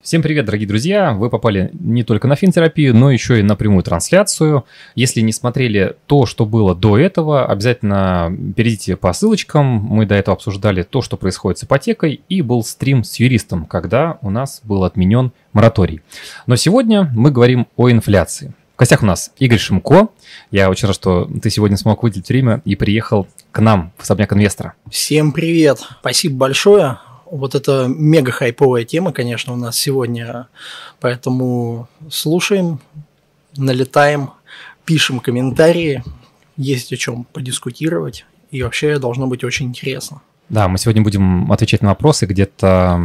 Всем привет, дорогие друзья! Вы попали не только на финтерапию, но еще и на прямую трансляцию. Если не смотрели то, что было до этого, обязательно перейдите по ссылочкам. Мы до этого обсуждали то, что происходит с ипотекой, и был стрим с юристом, когда у нас был отменен мораторий. Но сегодня мы говорим о инфляции. В гостях у нас Игорь Шимко. Я очень рад, что ты сегодня смог выделить время и приехал к нам в особняк инвестора. Всем привет! Спасибо большое. Вот это мега хайповая тема, конечно, у нас сегодня, поэтому слушаем, налетаем, пишем комментарии, есть о чем подискутировать, и вообще должно быть очень интересно. Да, мы сегодня будем отвечать на вопросы где-то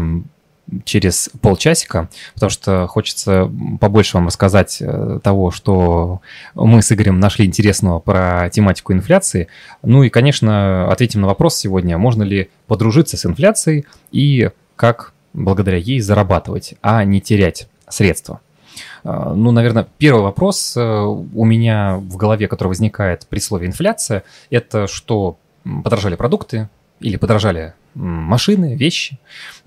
через полчасика, потому что хочется побольше вам рассказать э, того, что мы с Игорем нашли интересного про тематику инфляции. Ну и, конечно, ответим на вопрос сегодня, можно ли подружиться с инфляцией и как благодаря ей зарабатывать, а не терять средства. Э, ну, наверное, первый вопрос э, у меня в голове, который возникает при слове инфляция, это что подорожали продукты или подорожали машины, вещи.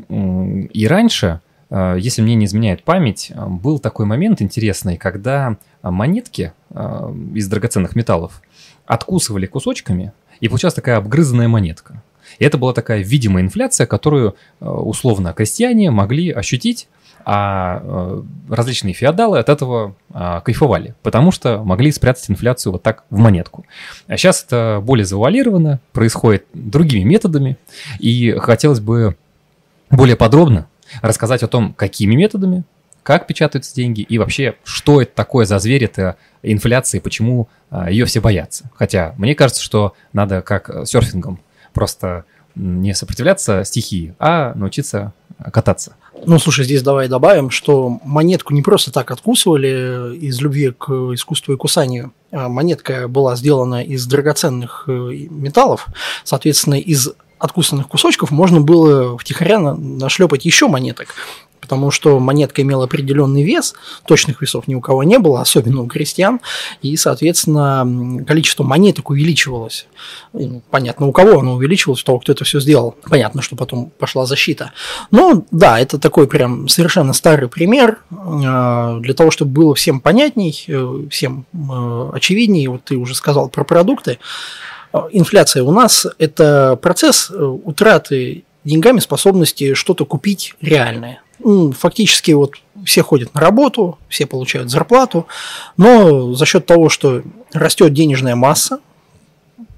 И раньше, э, если мне не изменяет память, э, был такой момент интересный, когда монетки э, из драгоценных металлов откусывали кусочками, и получалась такая обгрызанная монетка. И это была такая видимая инфляция, которую условно крестьяне могли ощутить а э, различные феодалы от этого а, кайфовали, потому что могли спрятать инфляцию вот так в монетку. А сейчас это более завуалировано, происходит другими методами, и хотелось бы более подробно рассказать о том, какими методами, как печатаются деньги и вообще, что это такое за зверь, это инфляция, почему а, ее все боятся. Хотя мне кажется, что надо как серфингом просто не сопротивляться стихии, а научиться кататься. Ну, слушай, здесь давай добавим, что монетку не просто так откусывали из любви к искусству и кусанию. А монетка была сделана из драгоценных э, металлов, соответственно, из откусанных кусочков можно было втихаря нашлепать еще монеток потому что монетка имела определенный вес, точных весов ни у кого не было, особенно у крестьян, и, соответственно, количество монеток увеличивалось. Ну, понятно, у кого оно увеличивалось, у того, кто это все сделал. Понятно, что потом пошла защита. Но да, это такой прям совершенно старый пример а, для того, чтобы было всем понятней, э, всем э, очевидней. Вот ты уже сказал про продукты. А, инфляция у нас – это процесс э, утраты деньгами способности что-то купить реальное фактически вот все ходят на работу, все получают зарплату, но за счет того, что растет денежная масса,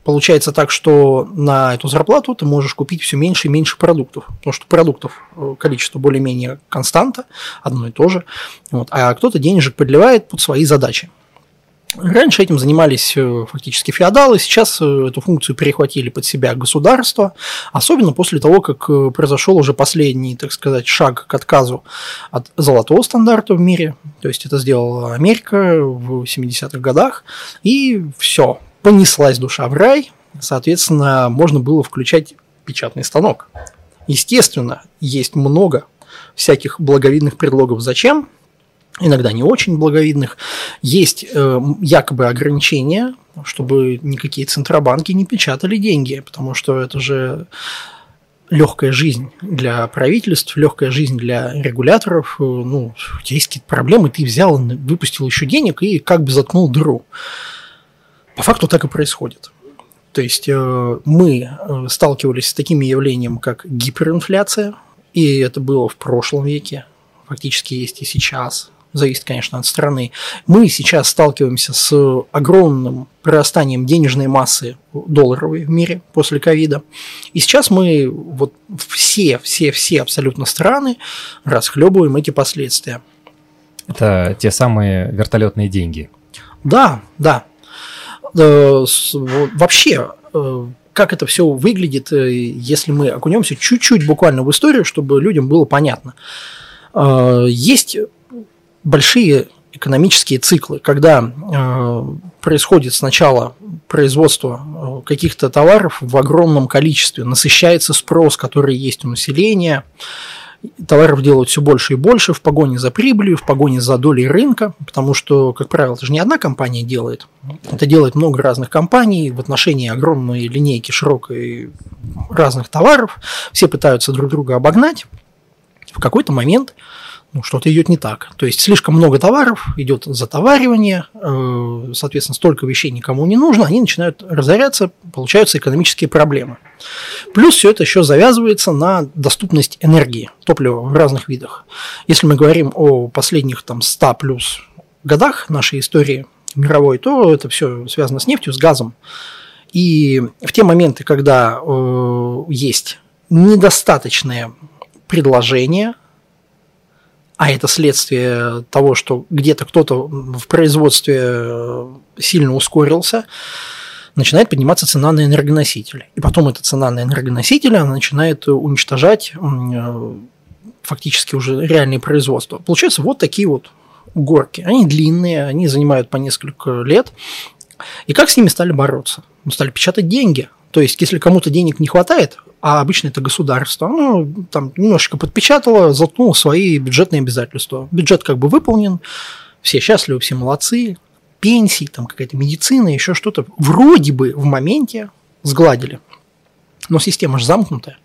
получается так, что на эту зарплату ты можешь купить все меньше и меньше продуктов, потому что продуктов э, количество более-менее константа, одно и то же, вот, а кто-то денежек подливает под свои задачи. Раньше этим занимались э, фактически феодалы, сейчас э, эту функцию перехватили под себя государство, особенно после того, как э, произошел уже последний, так сказать, шаг к отказу от золотого стандарта в мире, то есть это сделала Америка в 70-х годах, и все, понеслась душа в рай, соответственно, можно было включать печатный станок. Естественно, есть много всяких благовидных предлогов. Зачем, иногда не очень благовидных. Есть э, якобы ограничения, чтобы никакие центробанки не печатали деньги, потому что это же легкая жизнь для правительств, легкая жизнь для регуляторов. Э, ну, у тебя есть какие-то проблемы, ты взял, выпустил еще денег и как бы заткнул дыру. По факту так и происходит. То есть э, мы э, сталкивались с такими явлениями, как гиперинфляция, и это было в прошлом веке, фактически есть и сейчас зависит, конечно, от страны. Мы сейчас сталкиваемся с огромным прирастанием денежной массы долларовой в мире после ковида. И сейчас мы вот все, все, все абсолютно страны расхлебываем эти последствия. Это те самые вертолетные деньги. Да, да. Э, вообще, э, как это все выглядит, э, если мы окунемся чуть-чуть буквально в историю, чтобы людям было понятно. Есть большие экономические циклы, когда э, происходит сначала производство э, каких-то товаров в огромном количестве, насыщается спрос, который есть у населения, товаров делают все больше и больше в погоне за прибылью, в погоне за долей рынка, потому что, как правило, это же не одна компания делает, это делает много разных компаний в отношении огромной линейки широкой разных товаров, все пытаются друг друга обогнать. В какой-то момент ну, что-то идет не так. То есть слишком много товаров, идет затоваривание, э, соответственно, столько вещей никому не нужно, они начинают разоряться, получаются экономические проблемы. Плюс все это еще завязывается на доступность энергии, топлива в разных видах. Если мы говорим о последних там 100 плюс годах нашей истории мировой, то это все связано с нефтью, с газом. И в те моменты, когда э, есть недостаточное предложение – а это следствие того, что где-то кто-то в производстве э, сильно ускорился, начинает подниматься цена на энергоносители. И потом эта цена на энергоносители она начинает уничтожать э, фактически уже реальные производства. Получается вот такие вот горки. Они длинные, они занимают по несколько лет. И как с ними стали бороться? Мы стали печатать деньги. То есть, если кому-то денег не хватает, а обычно это государство, оно там немножечко подпечатало, заткнуло свои бюджетные обязательства. Бюджет как бы выполнен, все счастливы, все молодцы, пенсии, там какая-то медицина, еще что-то. Вроде бы в моменте сгладили. Но система же замкнутая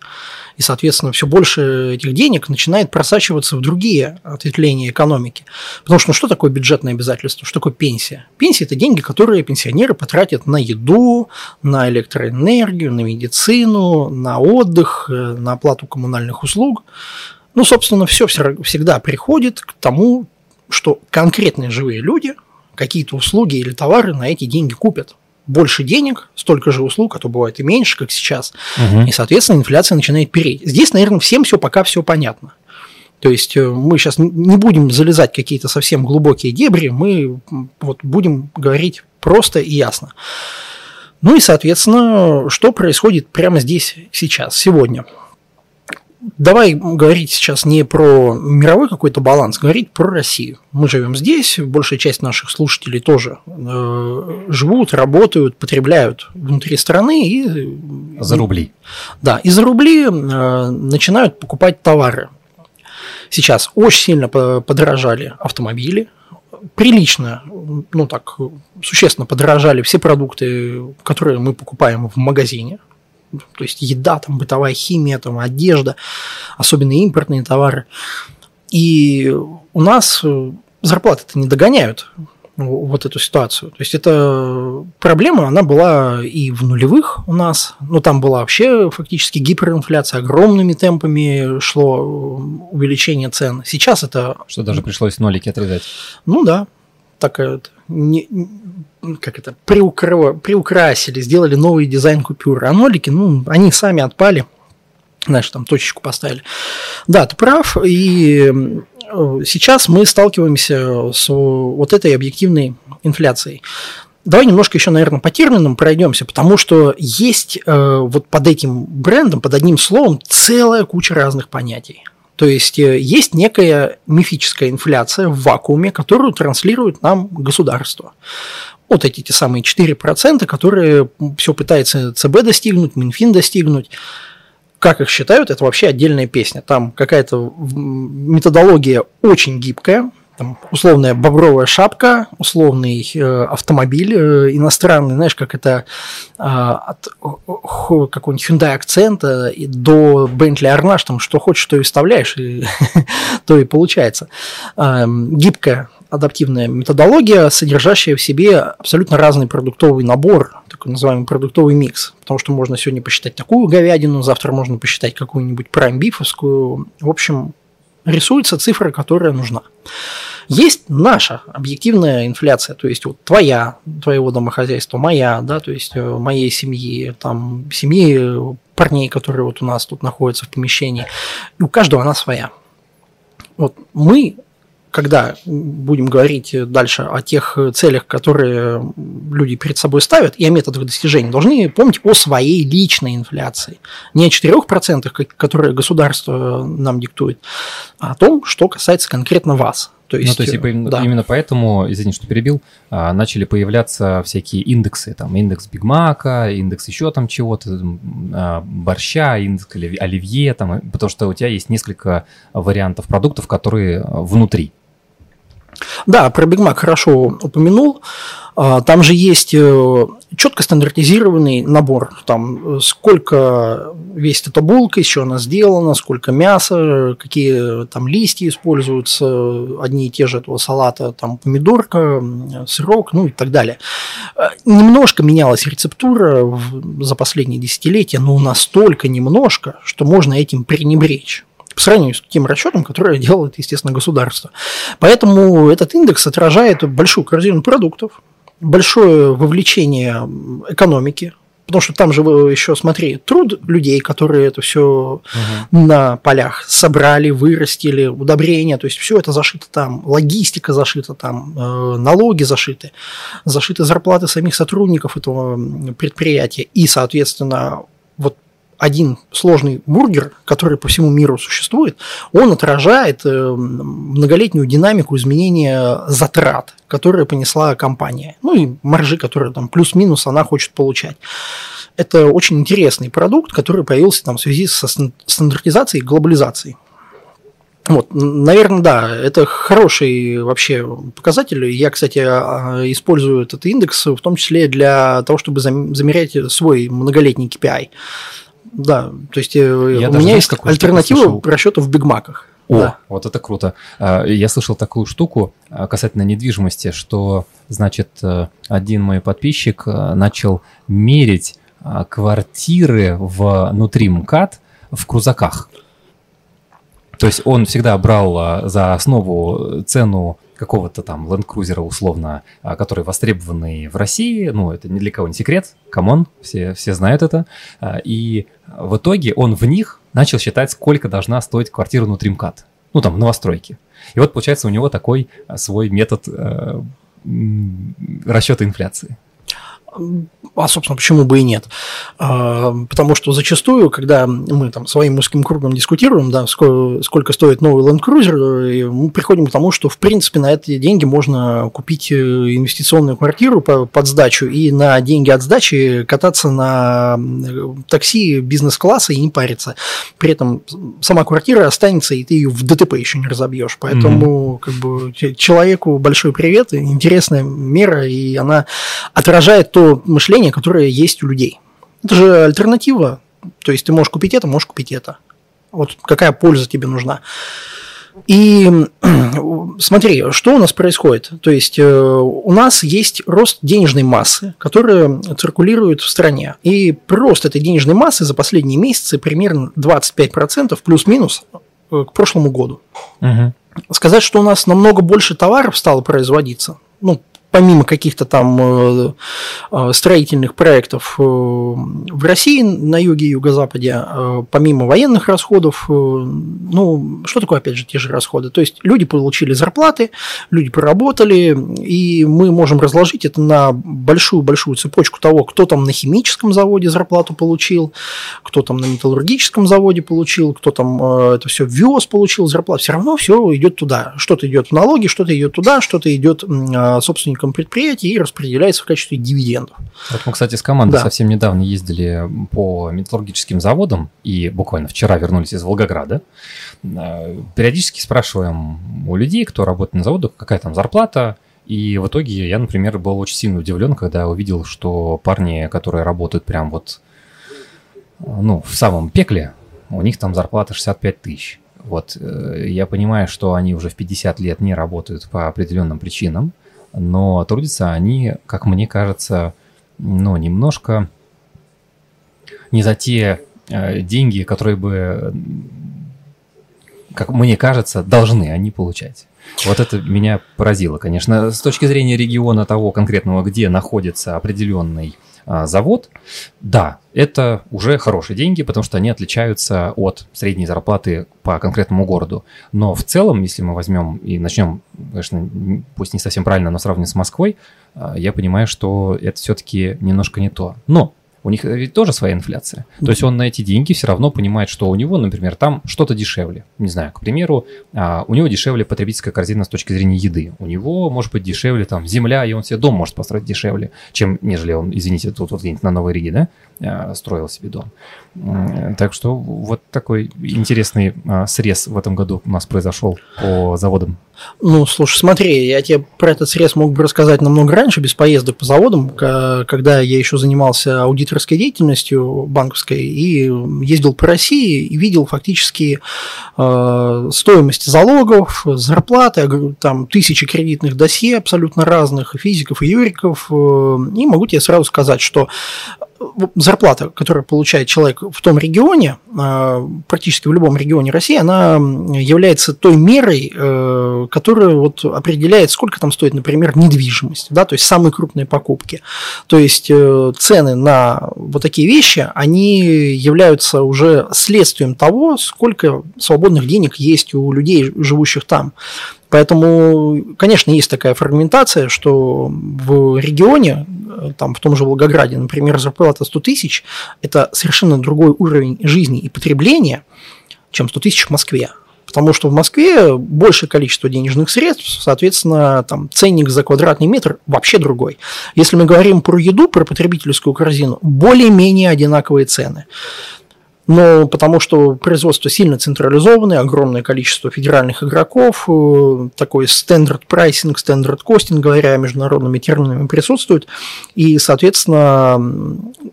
и, соответственно, все больше этих денег начинает просачиваться в другие ответвления экономики. Потому что ну, что такое бюджетное обязательство, что такое пенсия? Пенсия – это деньги, которые пенсионеры потратят на еду, на электроэнергию, на медицину, на отдых, э, на оплату коммунальных услуг. Ну, собственно, все всегда приходит к тому, что конкретные живые люди какие-то услуги или товары на эти деньги купят больше денег, столько же услуг, а то бывает и меньше, как сейчас. Угу. И, соответственно, инфляция начинает переть. Здесь, наверное, всем все пока все понятно. То есть э, мы сейчас не будем залезать какие-то совсем глубокие дебри, мы вот будем говорить просто и ясно. Ну и, соответственно, что происходит прямо здесь, сейчас, сегодня – давай говорить сейчас не про мировой какой-то баланс, говорить про Россию. Мы живем здесь, большая часть наших слушателей тоже э, живут, работают, потребляют внутри страны и за рубли. Да, и за рубли э, начинают покупать товары. Сейчас очень сильно подорожали автомобили, прилично, ну так, существенно подорожали все продукты, которые мы покупаем в магазине то есть еда, там, бытовая химия, там, одежда, особенно импортные товары. И у нас э, зарплаты-то не догоняют вот эту ситуацию. То есть эта проблема, она была и в нулевых у нас, но там была вообще фактически гиперинфляция, огромными темпами шло э, увеличение цен. Сейчас это... Что даже пришлось нолики отрезать. Ну да, такая не, как это, приукрыва, приукрасили, сделали новый дизайн купюры. А нолики, ну, они сами отпали, знаешь, там точечку поставили. Да, ты прав, и сейчас мы сталкиваемся с вот этой объективной инфляцией. Давай немножко еще, наверное, по терминам пройдемся, потому что есть э, вот под этим брендом, под одним словом, целая куча разных понятий. То есть э, есть некая мифическая инфляция в вакууме, которую транслирует нам государство вот эти те самые 4%, которые все пытается ЦБ достигнуть, Минфин достигнуть. Как их считают, это вообще отдельная песня. Там какая-то методология очень гибкая, там, условная бобровая шапка, условный э, автомобиль э, иностранный, знаешь, как это э, от какого-нибудь Hyundai акцента до Bentley Arnage, там что хочешь, то и вставляешь, и то и получается. Э, гибкая адаптивная методология, содержащая в себе абсолютно разный продуктовый набор, такой называемый продуктовый микс. Потому что можно сегодня посчитать такую говядину, завтра можно посчитать какую-нибудь прайм-бифовскую. В общем, рисуется цифра, которая нужна. Есть наша объективная инфляция, то есть вот твоя, твоего домохозяйства, моя, да, то есть э, моей семьи, там, семьи парней, которые вот у нас тут находятся в помещении. И у каждого она своя. Вот мы когда будем говорить дальше о тех целях, которые люди перед собой ставят, и о методах достижения, должны помнить о своей личной инфляции. Не о 4%, которые государство нам диктует, а о том, что касается конкретно вас. То есть, ну, то есть типа, да. именно поэтому, извини, что перебил, а, начали появляться всякие индексы, там индекс Биг Мака, индекс еще там чего-то, а, борща, индекс оливье, там, потому что у тебя есть несколько вариантов продуктов, которые внутри. Да, про Биг Мак хорошо упомянул. А, там же есть э, четко стандартизированный набор. Там сколько весит эта булка, чего она сделана, сколько мяса, какие там листья используются, одни и те же этого салата, там помидорка, сырок, ну и так далее. Немножко менялась рецептура за последние десятилетия, но настолько немножко, что можно этим пренебречь по сравнению с тем расчетом, который делает, естественно, государство. Поэтому этот индекс отражает большую корзину продуктов, большое вовлечение экономики, потому что там же еще, смотри, труд людей, которые это все угу. на полях собрали, вырастили, удобрения, то есть все это зашито там, логистика зашита там, э, налоги зашиты, зашиты зарплаты самих сотрудников этого предприятия, и, соответственно, вот один сложный бургер, который по всему миру существует, он отражает э, многолетнюю динамику изменения затрат, которые понесла компания. Ну и маржи, которые там плюс-минус она хочет получать. Это очень интересный продукт, который появился там в связи со стандартизацией и глобализацией. Вот, наверное, да, это хороший вообще показатель. Я, кстати, а, использую этот индекс в том числе для того, чтобы замерять свой многолетний KPI. Да, то есть э, Я у меня знаешь, есть альтернатива расчета в бигмаках. О, да. вот это круто. А, я слышал такую штуку а, касательно недвижимости, что, значит, э, один мой подписчик э, начал мерить а, квартиры внутри МКАД в крузаках. То есть он всегда брал за основу цену какого-то там Land Cruiser условно, а, который востребованный в России, ну, это ни для кого не секрет, come on, все, все знают это, а, и в итоге он в них начал считать, сколько должна стоить квартира внутри МКАД, ну, там, новостройки. И вот, получается, у него такой а, свой метод расчета инфляции. А, собственно, почему бы и нет? А, потому что зачастую, когда мы там своим узким кругом дискутируем, да, сколько, сколько стоит новый Land Cruiser, мы приходим к тому, что, в принципе, на эти деньги можно купить э, инвестиционную квартиру под сдачу и на деньги от сдачи кататься на такси бизнес-класса и не париться. При этом сама квартира останется, и ты ее в ДТП еще не разобьешь. Поэтому, mm-hmm. как бы, человеку большой привет, интересная мера, и она отражает то, мышление, которое есть у людей. Это же альтернатива. То есть ты можешь купить это, можешь купить это. Вот какая польза тебе нужна. И смотри, что у нас происходит. То есть э, у нас есть рост денежной массы, которая циркулирует в стране. И прирост этой денежной массы за последние месяцы примерно 25% плюс-минус э, к прошлому году. Угу. Сказать, что у нас намного больше товаров стало производиться, ну, помимо каких-то там э, э, строительных проектов э, в России на юге и юго-западе, помимо военных расходов, ну, что такое, опять же, те же расходы? То есть люди получили зарплаты, люди поработали, и мы можем разложить это на большую-большую цепочку того, кто там на химическом заводе зарплату получил, кто там на металлургическом заводе получил, кто там это все вез, получил зарплату. Все равно все идет туда. Что-то идет в налоги, что-то идет туда, что-то идет собственникам собственником предприятия и распределяется в качестве дивидендов. Вот мы, кстати, с командой да. совсем недавно ездили по металлургическим заводам и буквально вчера вернулись из Волгограда. Э, периодически спрашиваем у людей, кто работает на заводах, какая там зарплата, и в итоге я, например, был очень сильно удивлен, когда увидел, что парни, которые работают прям вот, ну, в самом пекле, у них там зарплата 65 тысяч. Вот, э, я понимаю, что они уже в 50 лет не работают по определенным причинам, но трудятся они, как мне кажется, ну, немножко не за те э, деньги, которые бы, как мне кажется, должны они получать. Вот это меня поразило, конечно. С точки зрения региона того конкретного, где находится определенный завод, да, это уже хорошие деньги, потому что они отличаются от средней зарплаты по конкретному городу. Но в целом, если мы возьмем и начнем, конечно, пусть не совсем правильно, но сравним с Москвой, а, я понимаю, что это все-таки немножко не то. Но у них ведь тоже своя инфляция. То есть он на эти деньги все равно понимает, что у него, например, там что-то дешевле. Не знаю, к примеру, а, у него дешевле потребительская корзина с точки зрения еды. У него может быть дешевле там земля, и он себе дом может построить дешевле, чем нежели он, извините, тут вот где-нибудь на Новой Риге, да, строил себе дом. Так что вот такой интересный а, срез в этом году у нас произошел по заводам Ну, слушай, смотри, я тебе про этот срез мог бы рассказать намного раньше, без поездок по заводам, когда я еще занимался аудиторской деятельностью банковской и ездил по России и видел фактически э, стоимость залогов, зарплаты, там тысячи кредитных досье абсолютно разных, физиков, и юриков. Э, и могу тебе сразу сказать, что зарплата, которую получает человек в том регионе, а, практически в любом регионе России, она является той мерой, э, которая вот определяет, сколько там стоит, например, недвижимость, да, то есть самые крупные покупки. То есть э, цены на вот такие вещи, они являются уже следствием того, сколько свободных денег есть у людей, живущих там. Поэтому, конечно, есть такая фрагментация, что в регионе, там, в том же Волгограде, например, зарплата 100 тысяч – это совершенно другой уровень жизни и потребления, чем 100 тысяч в Москве. Потому что в Москве большее количество денежных средств, соответственно, там ценник за квадратный метр вообще другой. Если мы говорим про еду, про потребительскую корзину, более-менее одинаковые цены. Но потому что производство сильно централизованное, огромное количество федеральных игроков, э, такой стандарт прайсинг, стандарт костинг, говоря международными терминами, присутствует. И, соответственно,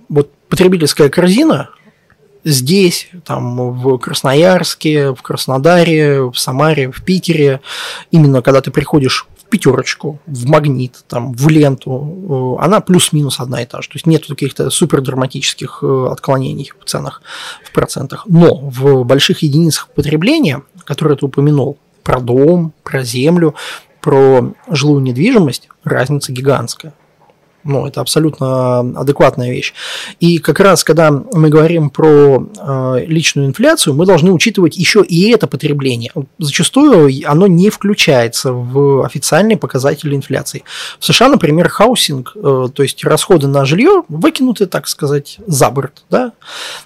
вот потребительская корзина здесь, там, в Красноярске, в Краснодаре, в Самаре, в Питере, именно когда ты приходишь пятерочку, в магнит, там, в ленту, э, она плюс-минус одна и та же. То есть нет каких-то супер драматических э, отклонений в ценах, в процентах. Но в больших единицах потребления, которые ты упомянул, про дом, про землю, про жилую недвижимость, разница гигантская. Ну, это абсолютно адекватная вещь. И как раз, когда мы говорим про э, личную инфляцию, мы должны учитывать еще и это потребление. Зачастую оно не включается в официальные показатели инфляции. В США, например, housing, э, то есть расходы на жилье выкинуты, так сказать, за борт. Да?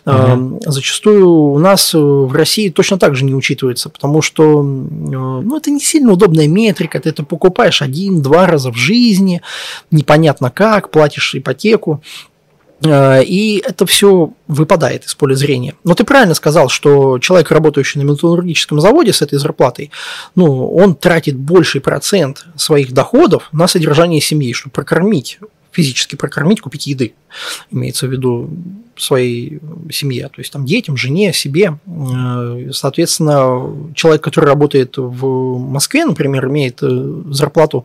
Угу. Э, зачастую у нас в России точно так же не учитывается, потому что э, ну, это не сильно удобная метрика, ты это покупаешь один-два раза в жизни, непонятно как как, платишь ипотеку, э, и это все выпадает из поля зрения. Но ты правильно сказал, что человек, работающий на металлургическом заводе с этой зарплатой, ну, он тратит больший процент своих доходов на содержание семьи, чтобы прокормить, физически прокормить, купить еды. Имеется в виду своей семье, то есть там детям, жене, себе. Э, соответственно, человек, который работает в Москве, например, имеет э, зарплату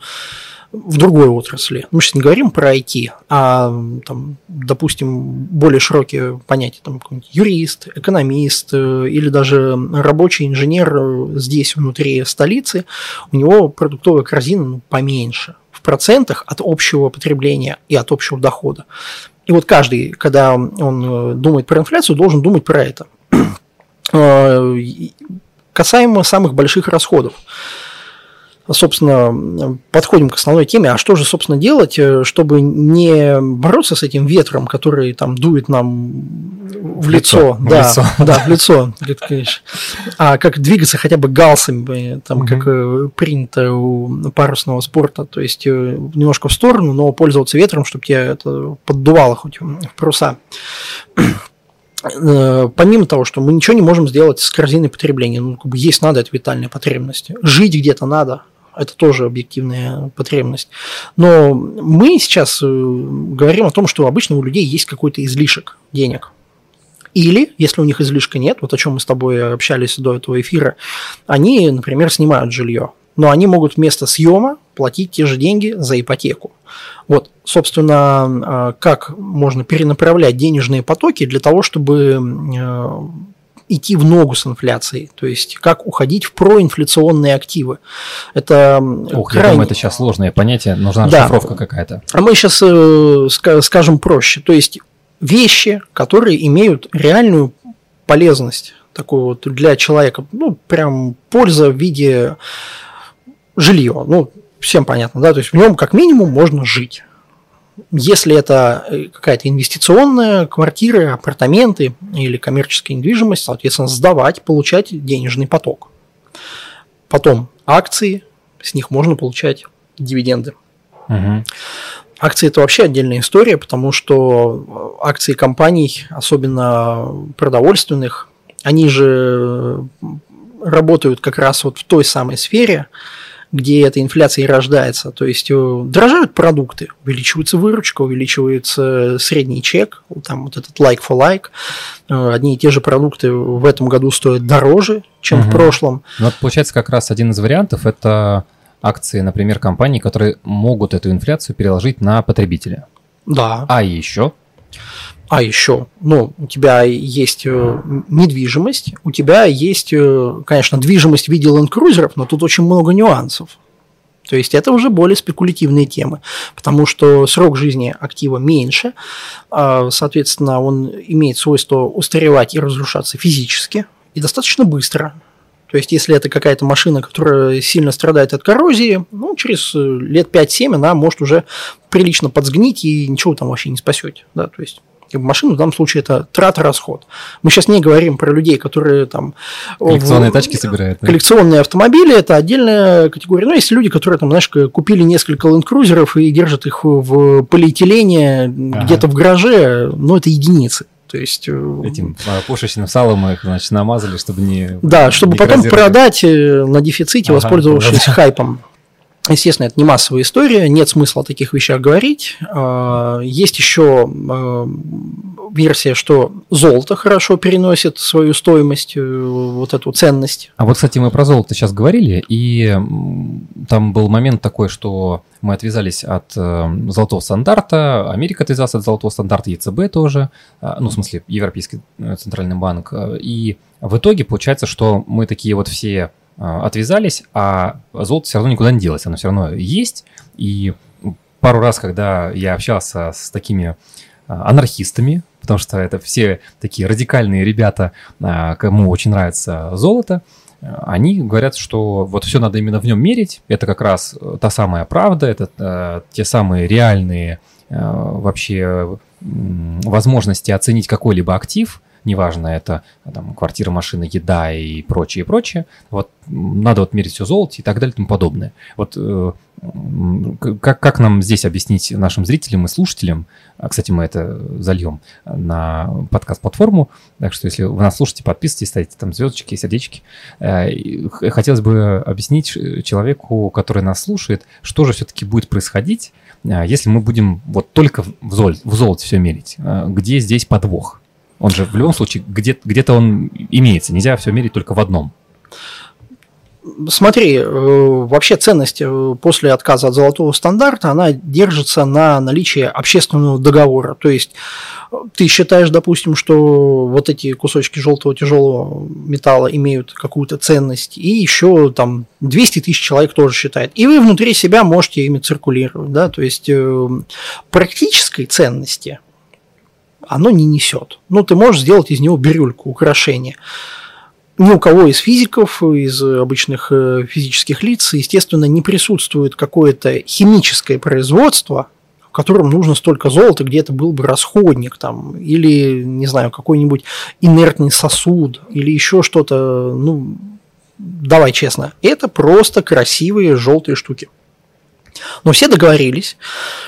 в другой отрасли. Мы сейчас не говорим про IT, а, там, допустим, более широкие понятия, там, юрист, экономист э, или даже рабочий инженер э, здесь, внутри столицы, у него продуктовая корзина ну, поменьше в процентах от общего потребления и от общего дохода. И вот каждый, когда он э, думает про инфляцию, должен думать про это. Касаемо самых больших расходов собственно, подходим к основной теме, а что же, собственно, делать, э, чтобы не бороться с этим ветром, который там дует нам в лицо, лицо да, в лицо. да, в лицо, конечно, а как двигаться хотя бы галсами, там, угу. как э, принято у парусного спорта, то есть э, немножко в сторону, но пользоваться ветром, чтобы тебя это поддувало хоть в паруса помимо того, что мы ничего не можем сделать с корзиной потребления, ну, как бы есть надо, это витальная потребность. Жить где-то надо, это тоже объективная потребность. Но мы сейчас э, говорим о том, что обычно у людей есть какой-то излишек денег. Или, если у них излишка нет, вот о чем мы с тобой общались до этого эфира, они, например, снимают жилье. Но они могут вместо съема платить те же деньги за ипотеку. Вот, собственно, э, как можно перенаправлять денежные потоки для того, чтобы э, идти в ногу с инфляцией, то есть как уходить в проинфляционные активы. Это Ух, крайне... я думаю, это сейчас сложное понятие, нужна да. шифровка какая-то. А мы сейчас э, скажем проще, то есть вещи, которые имеют реальную полезность такую вот для человека, ну, прям польза в виде жилья, ну, всем понятно, да, то есть в нем как минимум можно жить. Если это э, какая-то инвестиционная квартира, апартаменты или коммерческая недвижимость, соответственно, сдавать, получать денежный поток. Потом акции, с них можно получать дивиденды. Угу. Акции это вообще отдельная история, потому что акции компаний, особенно продовольственных, они же работают как раз вот в той самой сфере, где эта инфляция и рождается. То есть э, дорожают продукты, увеличивается выручка, увеличивается средний чек, там вот этот like for like. Э, одни и те же продукты в этом году стоят дороже, чем угу. в прошлом. Ну, вот получается как раз один из вариантов – это акции, например, компаний, которые могут эту инфляцию переложить на потребителя. Да. А еще? А еще, ну, у тебя есть э, недвижимость, у тебя есть, э, конечно, движимость в виде ленд-крузеров, но тут очень много нюансов. То есть это уже более спекулятивные темы, потому что срок жизни актива меньше, а, соответственно, он имеет свойство устаревать и разрушаться физически и достаточно быстро. То есть, если это какая-то машина, которая сильно страдает от коррозии, ну, через э, лет 5-7 она может уже прилично подсгнить и ничего там вообще не спасете. Да, то есть машина в данном случае это трата-расход. Мы сейчас не говорим про людей, которые там... Коллекционные в... тачки собирают. Да? Коллекционные автомобили – это отдельная категория. Но есть люди, которые там, знаешь, купили несколько ленд-крузеров и держат их в полиэтилене ага. где-то в гараже, но это единицы. То есть... Э, Этим а, пушечным салом их, значит, намазали, чтобы не... Да, чтобы потом продать э, на дефиците, ага, воспользовавшись хайпом. Естественно, это не массовая история, нет смысла о таких вещах говорить. А, есть еще а, версия, что золото хорошо переносит свою стоимость, э, вот эту ценность. А вот, кстати, мы про золото сейчас говорили, и там был момент такой, что мы отвязались от э, золотого стандарта, Америка отвязалась от золотого стандарта, ЕЦБ тоже, а, ну, в смысле, Европейский э, центральный банк. И в итоге получается, что мы такие вот все отвязались, а золото все равно никуда не делось, оно все равно есть. И пару раз, когда я общался с такими а, анархистами, потому что это все такие радикальные ребята, а, кому очень нравится золото, они говорят, что вот все надо именно в нем мерить, это как раз та самая правда, это те самые реальные вообще возможности оценить какой-либо актив, неважно, это там, квартира, машина, еда и прочее, прочее. Вот надо вот мерить все золото и так далее и тому подобное. Вот э, как, как нам здесь объяснить нашим зрителям и слушателям, а, кстати, мы это зальем на подкаст-платформу, так что если вы нас слушаете, подписывайтесь, ставите там звездочки, сердечки. Э, хотелось бы объяснить человеку, который нас слушает, что же все-таки будет происходить, э, если мы будем вот только в, зол, в золоте все мерить. Где здесь подвох? Он же в любом случае где- где-то он имеется. Нельзя все мерить только в одном. Смотри, э, вообще ценность э, после отказа от золотого стандарта, она держится на наличии общественного договора. То есть э, ты считаешь, допустим, что вот эти кусочки желтого тяжелого металла имеют какую-то ценность, и еще там 200 тысяч человек тоже считает. И вы внутри себя можете ими циркулировать. Да? То есть практической ценности оно не несет. Ну, ты можешь сделать из него бирюльку, украшение. Ни у кого из физиков, из обычных э, физических лиц, естественно, не присутствует какое-то химическое производство, в котором нужно столько золота, где это был бы расходник там, или, не знаю, какой-нибудь инертный сосуд, или еще что-то, ну, давай честно, это просто красивые желтые штуки. Но все договорились,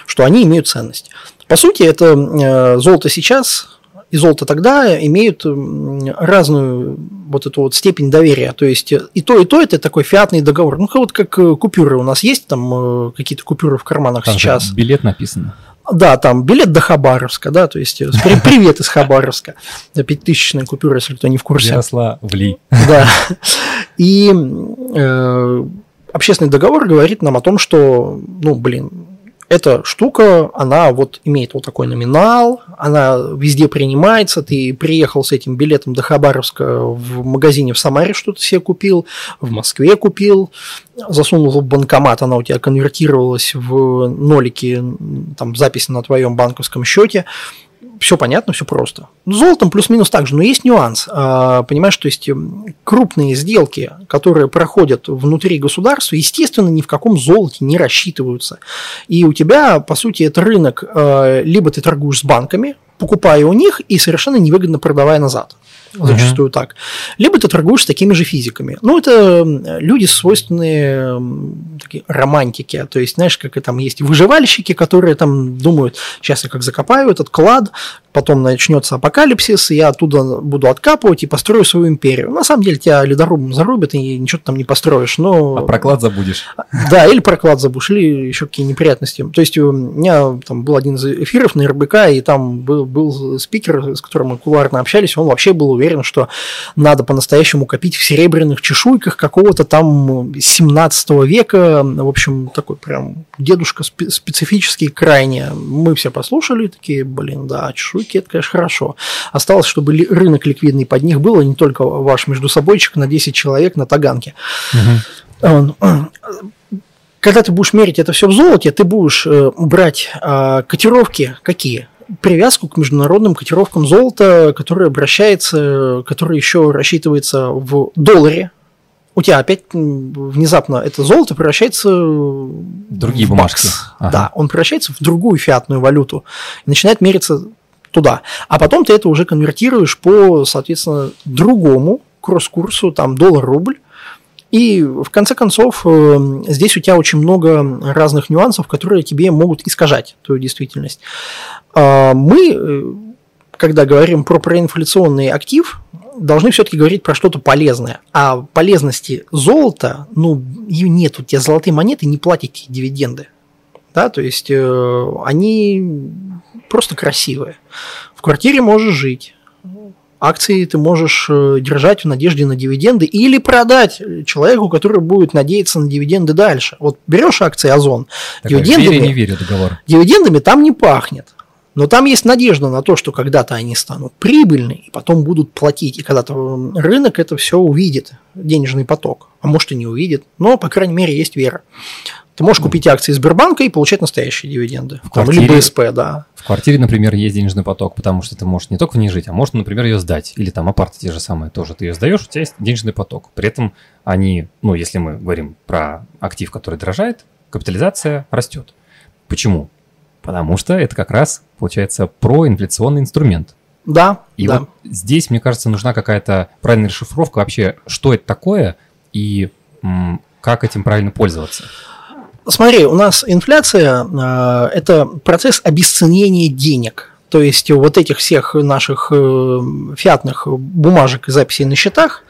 что они имеют ценность. По сути, это э, золото сейчас и золото тогда имеют разную вот эту вот степень доверия. То есть э, и то, и то это такой фиатный договор. Ну, вот как э, купюры у нас есть, там какие-то купюры в карманах там сейчас. Билет написано. Да, там билет до Хабаровска, да, то есть привет из Хабаровска. Пятитысячная купюра, если кто не в курсе. Ярославли. Да. И э, общественный договор говорит нам о том, что, ну, блин, эта штука, она вот имеет вот такой номинал, она везде принимается, ты приехал с этим билетом до Хабаровска в магазине в Самаре что-то себе купил, в Москве купил, засунул в банкомат, она у тебя конвертировалась в нолики, там запись на твоем банковском счете, все понятно, все просто. Ну, золотом плюс-минус так же, но есть нюанс. А, понимаешь, то есть крупные сделки, которые проходят внутри государства, естественно, ни в каком золоте не рассчитываются. И у тебя, по сути, это рынок, а, либо ты торгуешь с банками, покупая у них и совершенно невыгодно продавая назад зачастую uh-huh. так. Либо ты торгуешь с такими же физиками. Ну, это люди свойственные такие романтики. То есть, знаешь, как и там есть выживальщики, которые там думают, сейчас я как закопаю этот клад, потом начнется апокалипсис, и я оттуда буду откапывать и построю свою империю. На самом деле тебя ледорубом зарубят, и ничего ты там не построишь. Но... А проклад забудешь. Да, или проклад забудешь, или еще какие неприятности. То есть у меня там был один из эфиров на РБК, и там был, был спикер, с которым мы кулуарно общались, он вообще был уверен, что надо по-настоящему копить в серебряных чешуйках какого-то там 17 века. В общем, такой прям дедушка специфический крайне. Мы все послушали, такие, блин, да, чешуйки, это, конечно, хорошо. Осталось, чтобы рынок ликвидный под них был, а не только ваш между собойчик на 10 человек на Таганке. Угу. Когда ты будешь мерить это все в золоте, ты будешь э, брать э, котировки какие? Привязку к международным котировкам золота, который обращается, который еще рассчитывается в долларе. У тебя опять внезапно это золото превращается в другие в бумажки. Ага. Да, он превращается в другую фиатную валюту и начинает мериться туда. А потом ты это уже конвертируешь по, соответственно, другому кросс-курсу, там доллар-рубль, и в конце концов, э, здесь у тебя очень много разных нюансов, которые тебе могут искажать твою действительность. А мы, э, когда говорим про проинфляционный актив, должны все-таки говорить про что-то полезное. А полезности золота, ну, ее нет. У тебя золотые монеты не платите дивиденды. Да, то есть э, они просто красивые. В квартире можешь жить акции ты можешь э, держать в надежде на дивиденды или продать человеку, который будет надеяться на дивиденды дальше. Вот берешь акции Озон, дивидендами, не верю договор. дивидендами там не пахнет. Но там есть надежда на то, что когда-то они станут прибыльны и потом будут платить. И когда-то рынок это все увидит, денежный поток. А может и не увидит. Но, по крайней мере, есть вера. Ты можешь купить акции Сбербанка и получать настоящие дивиденды. В квартире, Там, либо СП, да. В квартире, например, есть денежный поток, потому что ты можешь не только в ней жить, а можешь, например, ее сдать. Или там апарты те же самые тоже. Ты ее сдаешь, у тебя есть денежный поток. При этом они, ну, если мы говорим про актив, который дорожает, капитализация растет. Почему? Потому что это как раз, получается, проинфляционный инструмент. Да. И да. вот здесь, мне кажется, нужна какая-то правильная расшифровка вообще, что это такое и м, как этим правильно пользоваться. Смотри, у нас инфляция э, – это процесс обесценения денег. То есть вот этих всех наших э, фиатных бумажек и записей на счетах,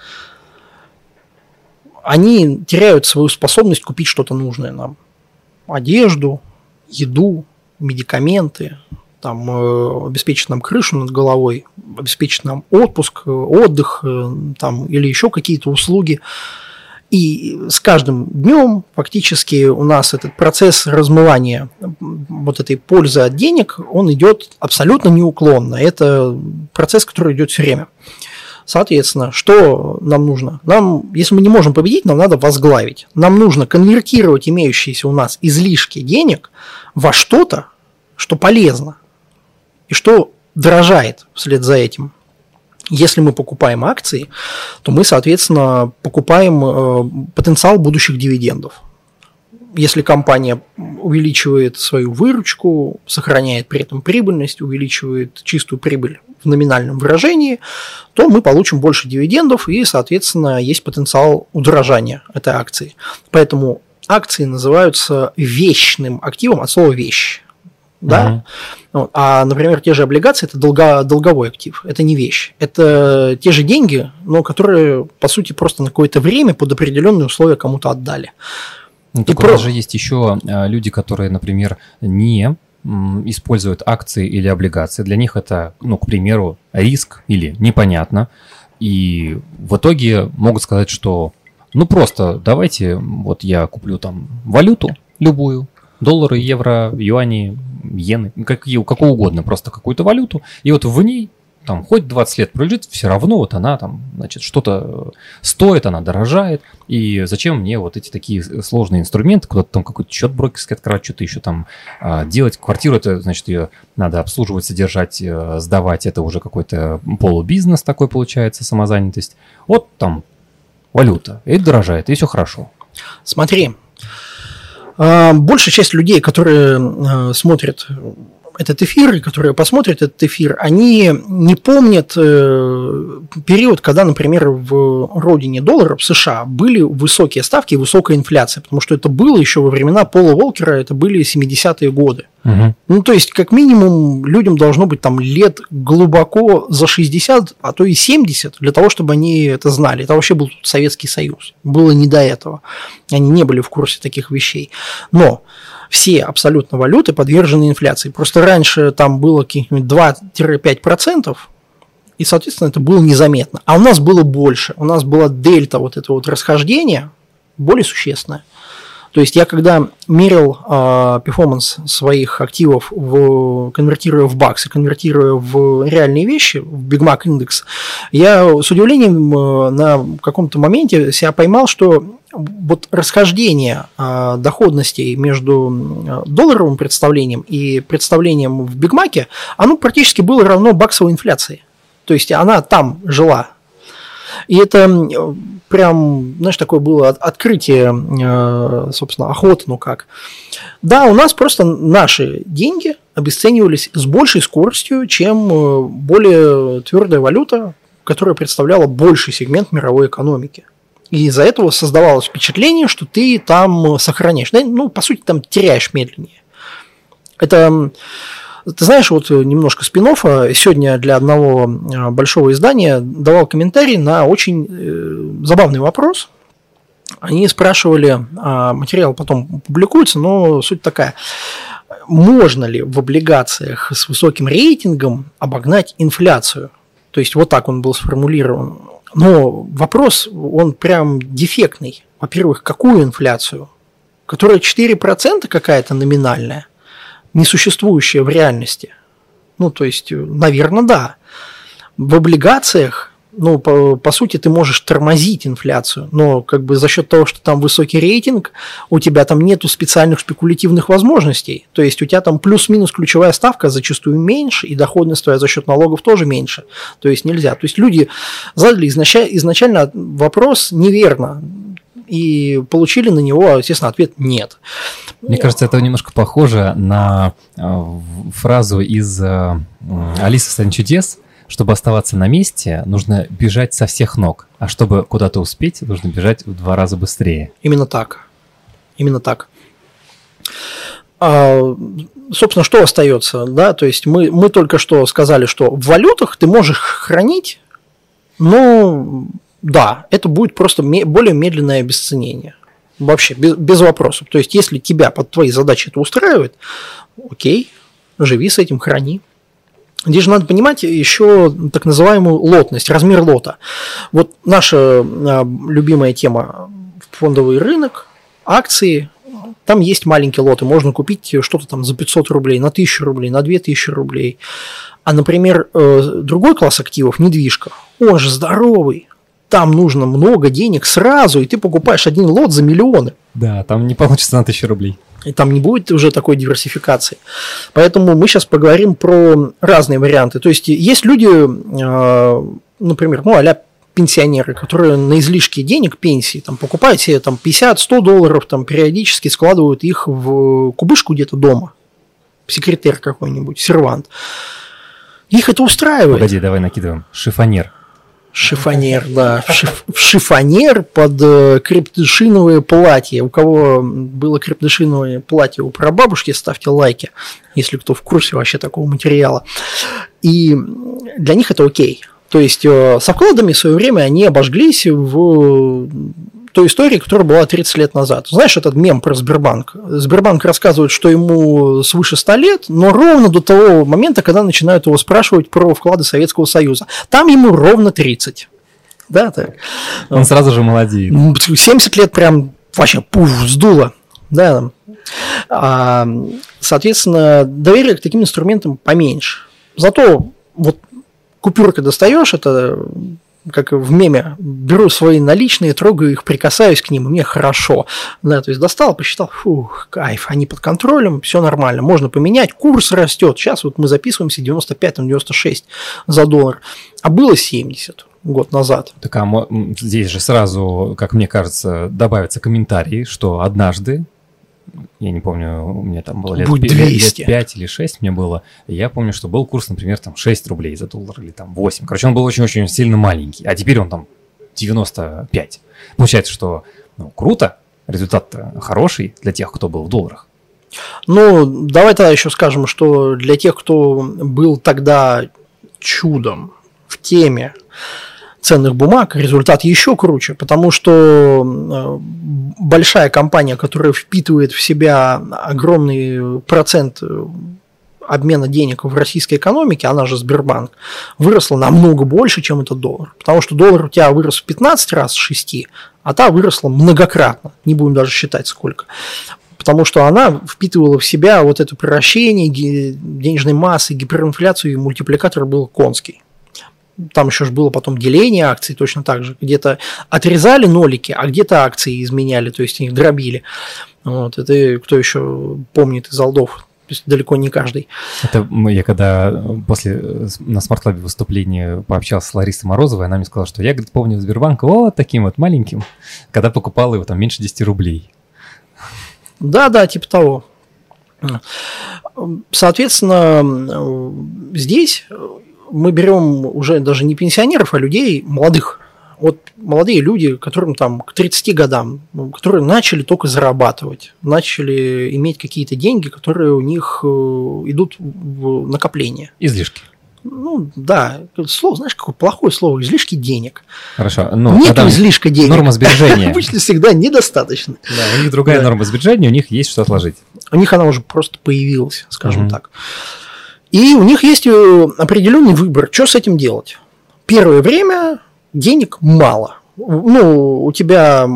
они теряют свою способность купить что-то нужное нам. Одежду, еду, медикаменты, там, э, обеспечить нам крышу над головой, обеспечить нам отпуск, отдых там, или еще какие-то услуги – и с каждым днем фактически у нас этот процесс размывания вот этой пользы от денег, он идет абсолютно неуклонно. Это процесс, который идет все время. Соответственно, что нам нужно? Нам, если мы не можем победить, нам надо возглавить. Нам нужно конвертировать имеющиеся у нас излишки денег во что-то, что полезно и что дорожает вслед за этим. Если мы покупаем акции, то мы, соответственно, покупаем э, потенциал будущих дивидендов. Если компания увеличивает свою выручку, сохраняет при этом прибыльность, увеличивает чистую прибыль в номинальном выражении, то мы получим больше дивидендов и, соответственно, есть потенциал удорожания этой акции. Поэтому акции называются вечным активом от слова вещь да. Вот. А, например, те же облигации это долго, долговой актив, это не вещь. Это те же деньги, но которые, по сути, просто на какое-то время под определенные условия кому-то отдали. Ну, и про... же есть еще а, люди, которые, например, не используют акции или облигации. Для них это, ну, к примеру, риск или непонятно. И в итоге могут сказать, что ну просто давайте, вот я куплю там валюту любую, доллары, евро, юани, иены, какие, какую угодно, просто какую-то валюту, и вот в ней там хоть 20 лет пролежит, все равно вот она там, значит, что-то стоит, она дорожает, и зачем мне вот эти такие сложные инструменты, куда-то там какой-то счет брокерский открывать, что-то еще там а, делать. Квартиру, это, значит, ее надо обслуживать, содержать, э, сдавать, это уже какой-то полубизнес такой получается, самозанятость. Вот там валюта, и дорожает, и все хорошо. Смотри, большая часть людей, которые а, смотрят этот эфир, и которые посмотрят этот эфир, они не помнят э, период, когда, например, в родине доллара, в США, были высокие ставки и высокая инфляция, потому что это было еще во времена Пола Волкера, это были 70-е годы. Угу. Ну, то есть, как минимум, людям должно быть там лет глубоко за 60, а то и 70, для того, чтобы они это знали. Это вообще был Советский Союз. Было не до этого. Они не были в курсе таких вещей. Но все абсолютно валюты подвержены инфляции. Просто раньше там было каких-нибудь 2-5%, и, соответственно, это было незаметно. А у нас было больше. У нас была дельта вот этого вот расхождения более существенная. То есть я когда мерил э, перформанс своих активов, в, конвертируя в баксы, конвертируя в реальные вещи, в Big Mac индекс, я с удивлением э, на каком-то моменте себя поймал, что вот расхождение э, доходностей между долларовым представлением и представлением в Бигмаке, оно практически было равно баксовой инфляции. То есть она там жила и это прям, знаешь, такое было открытие, э, собственно, охоты, ну как. Да, у нас просто наши деньги обесценивались с большей скоростью, чем э, более твердая валюта, которая представляла больший сегмент мировой экономики. И из-за этого создавалось впечатление, что ты там сохраняешь. Ну, по сути, там теряешь медленнее. Это ты знаешь, вот немножко спин сегодня для одного а, большого издания давал комментарий на очень э, забавный вопрос. Они спрашивали, а, материал потом публикуется, но суть такая. Можно ли в облигациях с высоким рейтингом обогнать инфляцию? То есть вот так он был сформулирован. Но вопрос, он прям дефектный. Во-первых, какую инфляцию? Которая 4% какая-то номинальная? Несуществующее в реальности. Ну, то есть, наверное, да. В облигациях, ну, по, по сути, ты можешь тормозить инфляцию, но как бы за счет того, что там высокий рейтинг, у тебя там нету специальных спекулятивных возможностей. То есть у тебя там плюс-минус ключевая ставка зачастую меньше, и доходность твоя за счет налогов тоже меньше. То есть нельзя. То есть люди задали изначально вопрос неверно и получили на него, естественно, ответ «нет». Мне кажется, это немножко похоже на э, фразу из э, «Алисы в стране чудес», чтобы оставаться на месте, нужно бежать со всех ног, а чтобы куда-то успеть, нужно бежать в два раза быстрее. Именно так. Именно так. А, собственно, что остается? Да? То есть мы, мы только что сказали, что в валютах ты можешь хранить, но да, это будет просто более медленное обесценение. Вообще, без, без вопросов. То есть, если тебя под твои задачи это устраивает, окей, живи с этим, храни. Здесь же надо понимать еще так называемую лотность, размер лота. Вот наша а, любимая тема фондовый рынок, акции, там есть маленькие лоты, можно купить что-то там за 500 рублей, на 1000 рублей, на 2000 рублей. А, например, э, другой класс активов, недвижка, он же здоровый, там нужно много денег сразу, и ты покупаешь один лот за миллионы. Да, там не получится на тысячу рублей. И там не будет уже такой диверсификации. Поэтому мы сейчас поговорим про разные варианты. То есть есть люди, а, например, ну, а пенсионеры, которые на излишке денег пенсии там, покупают себе там, 50-100 долларов, там, периодически складывают их в кубышку где-то дома. Секретарь какой-нибудь, сервант. Их это устраивает. Погоди, давай накидываем. Шифонер. Шифонер, да. Шиф, шифонер под э, криптошиновое платье. У кого было криптошиновое платье у прабабушки, ставьте лайки, если кто в курсе вообще такого материала. И для них это окей. То есть э, со вкладами в свое время они обожглись в той истории, которая была 30 лет назад. Знаешь этот мем про Сбербанк? Сбербанк рассказывает, что ему свыше 100 лет, но ровно до того момента, когда начинают его спрашивать про вклады Советского Союза. Там ему ровно 30. Да, так. Он сразу же молодеет. 70 лет прям вообще пуф, сдуло. Да. А, соответственно, доверие к таким инструментам поменьше. Зато вот купюрка достаешь, это как в меме, беру свои наличные, трогаю их, прикасаюсь к ним, и мне хорошо. Да, то есть достал, посчитал, фух, кайф, они под контролем, все нормально, можно поменять, курс растет. Сейчас вот мы записываемся 95-96 за доллар, а было 70 год назад. Так а здесь же сразу, как мне кажется, добавится комментарий, что однажды я не помню, у меня там было лет, Будь пи- 200. лет 5 или 6 мне было, я помню, что был курс, например, там 6 рублей за доллар или там 8. Короче, он был очень-очень сильно маленький, а теперь он там 95. Получается, что ну, круто, результат хороший для тех, кто был в долларах. Ну, давай тогда еще скажем, что для тех, кто был тогда чудом в теме ценных бумаг, результат еще круче, потому что э, большая компания, которая впитывает в себя огромный процент э, обмена денег в российской экономике, она же Сбербанк, выросла намного больше, чем этот доллар. Потому что доллар у тебя вырос в 15 раз с 6, а та выросла многократно. Не будем даже считать сколько. Потому что она впитывала в себя вот это превращение денежной массы, гиперинфляцию, и мультипликатор был конский. Там еще же было потом деление акций точно так же. Где-то отрезали нолики, а где-то акции изменяли, то есть их дробили. Вот, это кто еще помнит из алдов. То есть далеко не каждый. Это я когда после э, на смарт-клабе выступления пообщался с Ларисой Морозовой, она мне сказала, что я, говорит, помню Сбербанк вот таким вот маленьким, когда покупал его там меньше 10 рублей. Да, да, типа того. Соответственно, э, здесь мы берем уже даже не пенсионеров, а людей молодых. Вот молодые люди, которым там к 30 годам, ну, которые начали только зарабатывать, начали иметь какие-то деньги, которые у них э, идут в накопление. Излишки. Ну, да, слово, знаешь, какое плохое слово, излишки денег. Хорошо. Ну, Нет когда излишка денег. норма сбережения. Обычно всегда недостаточно. Да, у них другая Да. норма сбережения, у них есть что отложить. У них она уже просто появилась, скажем Мгм. так. И у них есть э, определенный выбор, что с этим делать. Первое время денег мало. Ну, у тебя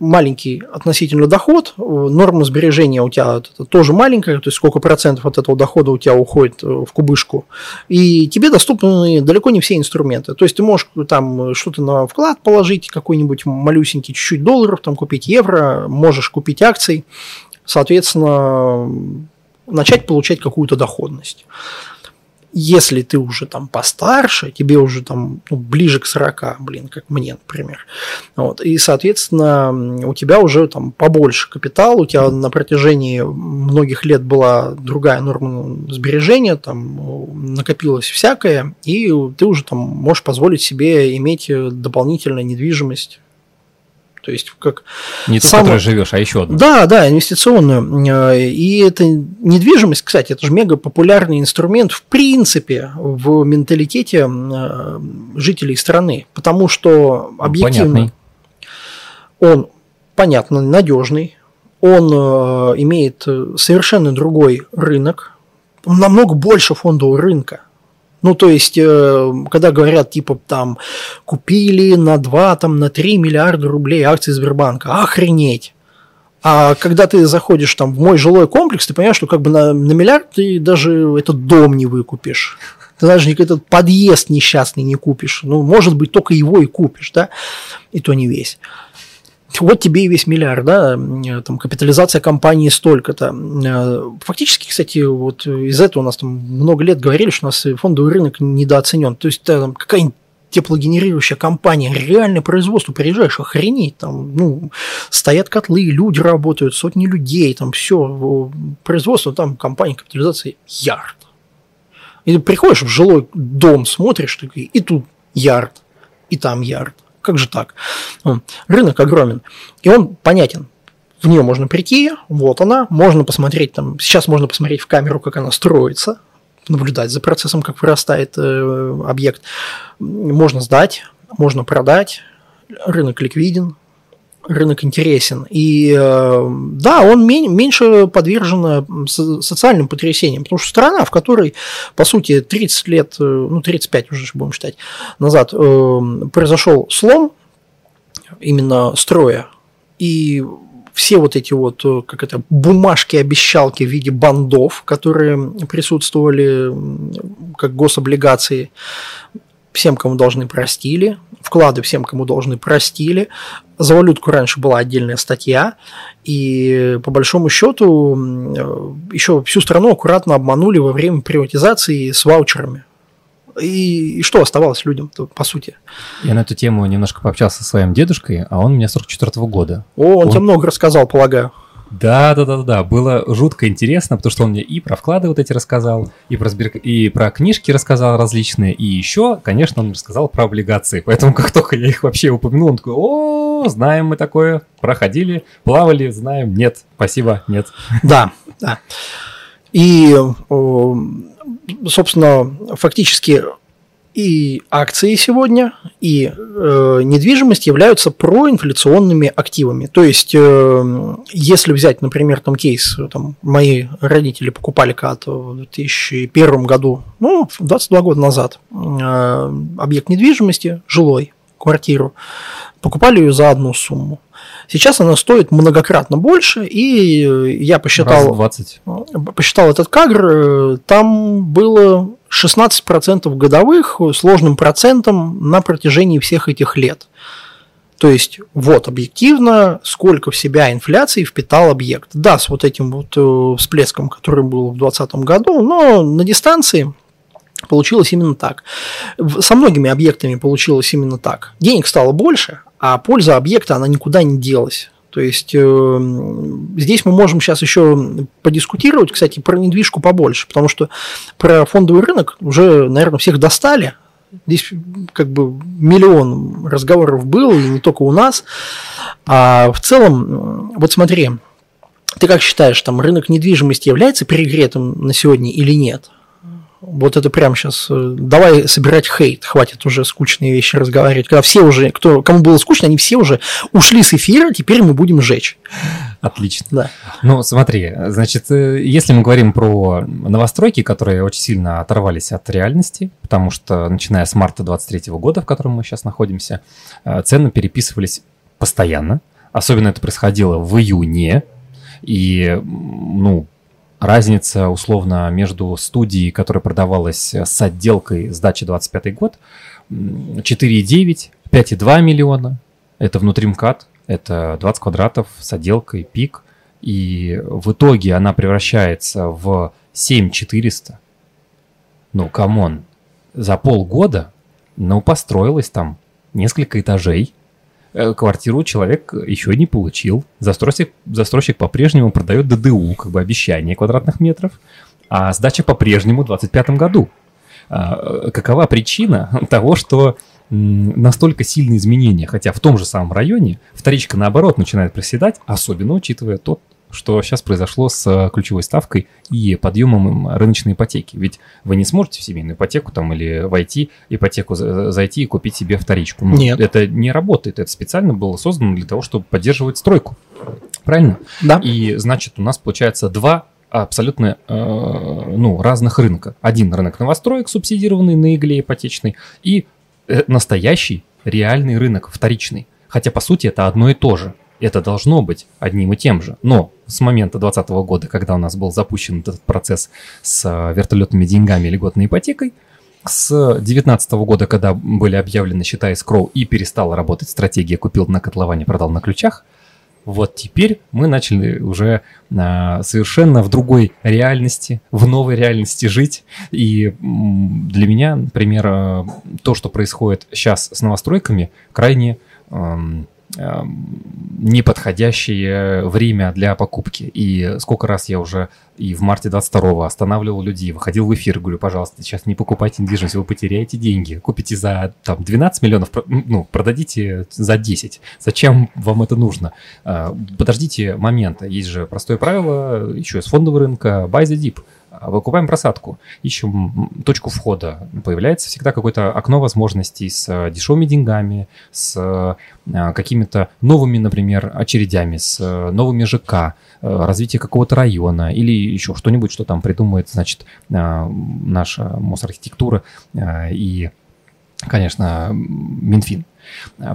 маленький относительно доход, э, норма сбережения у тебя тоже маленькая, то есть сколько процентов от этого дохода у тебя уходит э, в кубышку, и тебе доступны далеко не все инструменты. То есть ты можешь там что-то на вклад положить, какой-нибудь малюсенький, чуть-чуть долларов, там купить евро, можешь купить акций, соответственно, начать получать какую-то доходность. Если ты уже там постарше, тебе уже там ну, ближе к 40, блин, как мне, например. Вот, и, соответственно, у тебя уже там побольше капитал, у тебя на протяжении многих лет была другая норма сбережения, там накопилось всякое, и ты уже там можешь позволить себе иметь дополнительную недвижимость. То есть как Не ту, в Само- которой живешь, а еще одну. да, да, инвестиционную. Э, И эта недвижимость, кстати, это же мега популярный инструмент в принципе в менталитете э, жителей страны, потому что объективно Понятный. он понятно надежный, он э, имеет совершенно другой рынок, он намного больше фондового рынка. Ну, то есть, э, когда говорят, типа, там, купили на 2, там, на 3 миллиарда рублей акции Сбербанка, охренеть. А когда ты заходишь там в мой жилой комплекс, ты понимаешь, что как бы на, на миллиард ты даже этот дом не выкупишь. Ты даже этот подъезд несчастный не купишь. Ну, может быть, только его и купишь, да, и то не весь. Вот тебе и весь миллиард, да, э, там капитализация компании столько-то. Э, Фактически, кстати, вот из этого у нас там много лет говорили, что у нас фондовый рынок недооценен. То есть э, там какая-нибудь теплогенерирующая компания, реальное производство, приезжаешь, охренеть, там, ну, стоят котлы, люди работают, сотни людей, там все, производство, там компания капитализации ярд. И ты приходишь в жилой дом, смотришь, и тут ярд, и там ярд. Как же так? Рынок огромен, и он понятен. В нее можно прийти, вот она, можно посмотреть там, сейчас можно посмотреть в камеру, как она строится, наблюдать за процессом, как вырастает э, объект. Можно сдать, можно продать, рынок ликвиден, рынок интересен. И э, да, он мен- меньше подвержен э, со- социальным потрясениям, потому что страна, в которой, по сути, 30 лет, э, ну, 35 уже будем считать, назад произошел слом именно строя, и все вот эти вот, как это, бумажки-обещалки в виде бандов, которые присутствовали как гособлигации, всем, кому должны, простили, вклады всем, кому должны, простили. За валютку раньше была отдельная статья, и по большому счету э, еще всю страну аккуратно обманули во время приватизации с ваучерами. И, и что оставалось людям, по сути? Я на эту тему немножко пообщался со своим дедушкой, а он у меня 44 года. О, он, Он- тебе много рассказал, полагаю. Да, да, да, да. Было жутко интересно, потому что он мне и про вклады вот эти рассказал, и про, сбер... и про книжки рассказал различные, и еще, конечно, он рассказал про облигации. Поэтому как только я их вообще упомянул, он такой, о, знаем мы такое, проходили, плавали, знаем, нет, спасибо, нет. Да, да. И, собственно, фактически и акции сегодня, и э, недвижимость являются проинфляционными активами. То есть, э, если взять, например, там кейс, там, мои родители покупали когда-то в 2001 году, ну, 22 года назад, э, объект недвижимости, жилой, квартиру, покупали ее за одну сумму. Сейчас она стоит многократно больше, и я посчитал, Раз 20. посчитал этот кагр, э, там было 16% годовых сложным процентом на протяжении всех этих лет. То есть, вот объективно, сколько в себя инфляции впитал объект. Да, с вот этим вот э, всплеском, который был в 2020 году, но на дистанции получилось именно так. Со многими объектами получилось именно так. Денег стало больше, а польза объекта, она никуда не делась. То есть э, здесь мы можем сейчас еще подискутировать, кстати, про недвижку побольше, потому что про фондовый рынок уже, наверное, всех достали. Здесь как бы миллион разговоров было, и не только у нас. А в целом, вот смотри, ты как считаешь, там рынок недвижимости является перегретым на сегодня или нет? Вот это прямо сейчас. Э, давай собирать хейт, хватит уже скучные вещи разговаривать. Когда все уже, кто, кому было скучно, они все уже ушли с эфира, теперь мы будем жечь. Отлично. Да. Ну, смотри, значит, э, если мы говорим про новостройки, которые очень сильно оторвались от реальности, потому что начиная с марта 23 года, в котором мы сейчас находимся, э, цены переписывались постоянно. Особенно это происходило в июне. И, ну, разница условно между студией, которая продавалась с отделкой сдачи 25 год, 4,9, 5,2 миллиона. Это внутри МКАД, это 20 квадратов с отделкой, ПИК. И в итоге она превращается в 7400. Ну, come on, за полгода, ну, построилось там несколько этажей, Э, квартиру человек еще не получил. Застройщик, застройщик по-прежнему продает ДДУ, как бы обещание квадратных метров, а сдача по-прежнему в 2025 году. А, какова причина того, что настолько сильные изменения, хотя в том же самом районе вторичка наоборот начинает проседать, особенно учитывая тот что сейчас произошло с э, ключевой ставкой и подъемом рыночной ипотеки. Ведь вы не сможете в семейную ипотеку там или войти, ипотеку зайти и купить себе вторичку. Ну, Нет. Это не работает. Это специально было создано для того, чтобы поддерживать стройку. Правильно? Да. И значит, у нас получается два абсолютно э, ну, разных рынка. Один рынок новостроек, субсидированный на игле ипотечный, и э, настоящий реальный рынок, вторичный. Хотя, по сути, это одно и то же это должно быть одним и тем же. Но с момента 2020 года, когда у нас был запущен этот процесс с э, вертолетными деньгами, льготной ипотекой, с 2019 года, когда были объявлены счета escrow и перестала работать стратегия «купил на котловане, продал на ключах», вот теперь мы начали уже а, совершенно в другой реальности, в новой реальности жить. И для меня, например, э, то, что происходит сейчас с новостройками, крайне Эм, неподходящее время для покупки. И сколько раз я уже и в марте 22-го останавливал людей, выходил в эфир, говорю, пожалуйста, сейчас не покупайте недвижимость, вы потеряете деньги. Купите за там, 12 миллионов, ну, продадите за 10. Зачем вам это нужно? Э, подождите момента. Есть же простое правило еще из фондового рынка buy the dip. А выкупаем просадку, ищем точку входа. Появляется всегда какое-то окно возможностей с э, дешевыми деньгами, с э, какими-то новыми, например, очередями, с э, новыми ЖК, развитие какого-то района или еще что-нибудь, что там придумает, значит, наша Мосархитектура и, конечно, Минфин.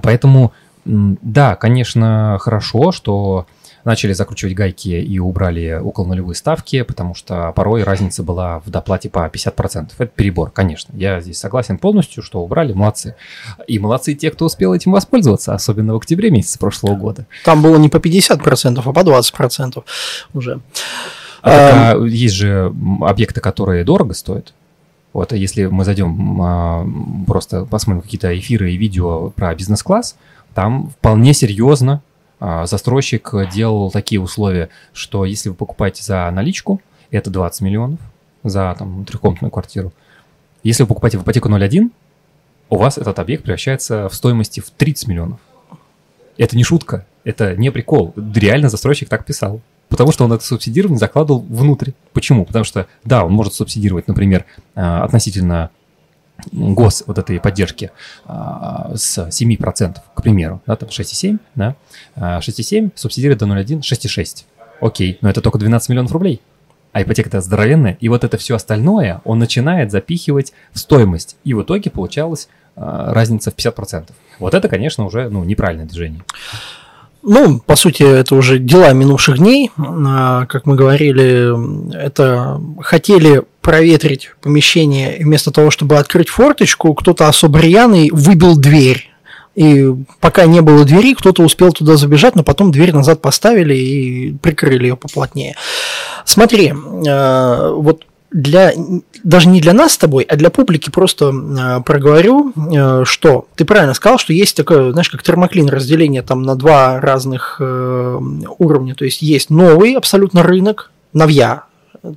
Поэтому, да, конечно, хорошо, что начали закручивать гайки и убрали около нулевые ставки, потому что порой разница была в доплате по 50%. Это перебор, конечно. Я здесь согласен полностью, что убрали, молодцы. И молодцы те, кто успел этим воспользоваться, особенно в октябре месяце прошлого года. Там было не по 50%, а по 20% уже. А, а, есть же объекты, которые дорого стоят. Вот, если мы зайдем, а, просто посмотрим какие-то эфиры и видео про бизнес-класс, там вполне серьезно а, застройщик делал такие условия, что если вы покупаете за наличку, это 20 миллионов за там, трехкомнатную квартиру. Если вы покупаете в ипотеку 0,1, у вас этот объект превращается в стоимости в 30 миллионов. Это не шутка, это не прикол. Реально застройщик так писал. Потому что он это субсидирование закладывал внутрь. Почему? Потому что, да, он может субсидировать, например, а, относительно гос вот этой поддержки а, с 7%, к примеру, да, там 6,7, да, 6,7 а, субсидирует до 0,1, 6,6. Окей, но это только 12 миллионов рублей. А ипотека-то здоровенная, и вот это все остальное он начинает запихивать в стоимость. И в итоге получалась а, разница в 50%. Вот это, конечно, уже ну, неправильное движение. Ну, по сути, это уже дела минувших дней. А, как мы говорили, это хотели проветрить помещение, вместо того, чтобы открыть форточку, кто-то особо рьяный выбил дверь. И пока не было двери, кто-то успел туда забежать, но потом дверь назад поставили и прикрыли ее поплотнее. Смотри, а, вот для, даже не для нас с тобой, а для публики просто э, проговорю, э, что ты правильно сказал, что есть такое, знаешь, как термоклин разделение там на два разных э, уровня. То есть есть новый абсолютно рынок, новья,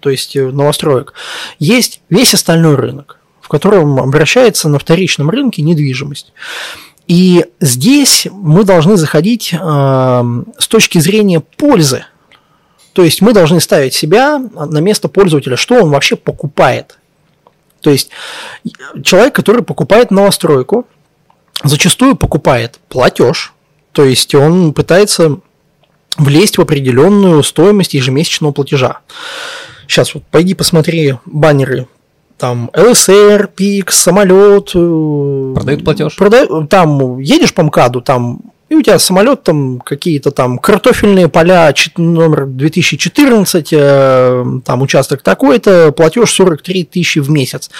то есть э, новостроек. Есть весь остальной рынок, в котором обращается на вторичном рынке недвижимость. И здесь мы должны заходить э, с точки зрения пользы то есть мы должны ставить себя на место пользователя, что он вообще покупает. То есть человек, который покупает новостройку, зачастую покупает платеж, то есть он пытается влезть в определенную стоимость ежемесячного платежа. Сейчас вот пойди посмотри баннеры там ЛСР, ПИК, самолет. Э, Продают платеж. Прода... Там едешь по МКАДу, там и у тебя самолет там какие-то там картофельные поля, номер 2014, э, там участок такой-то, платеж 43 тысячи в месяц.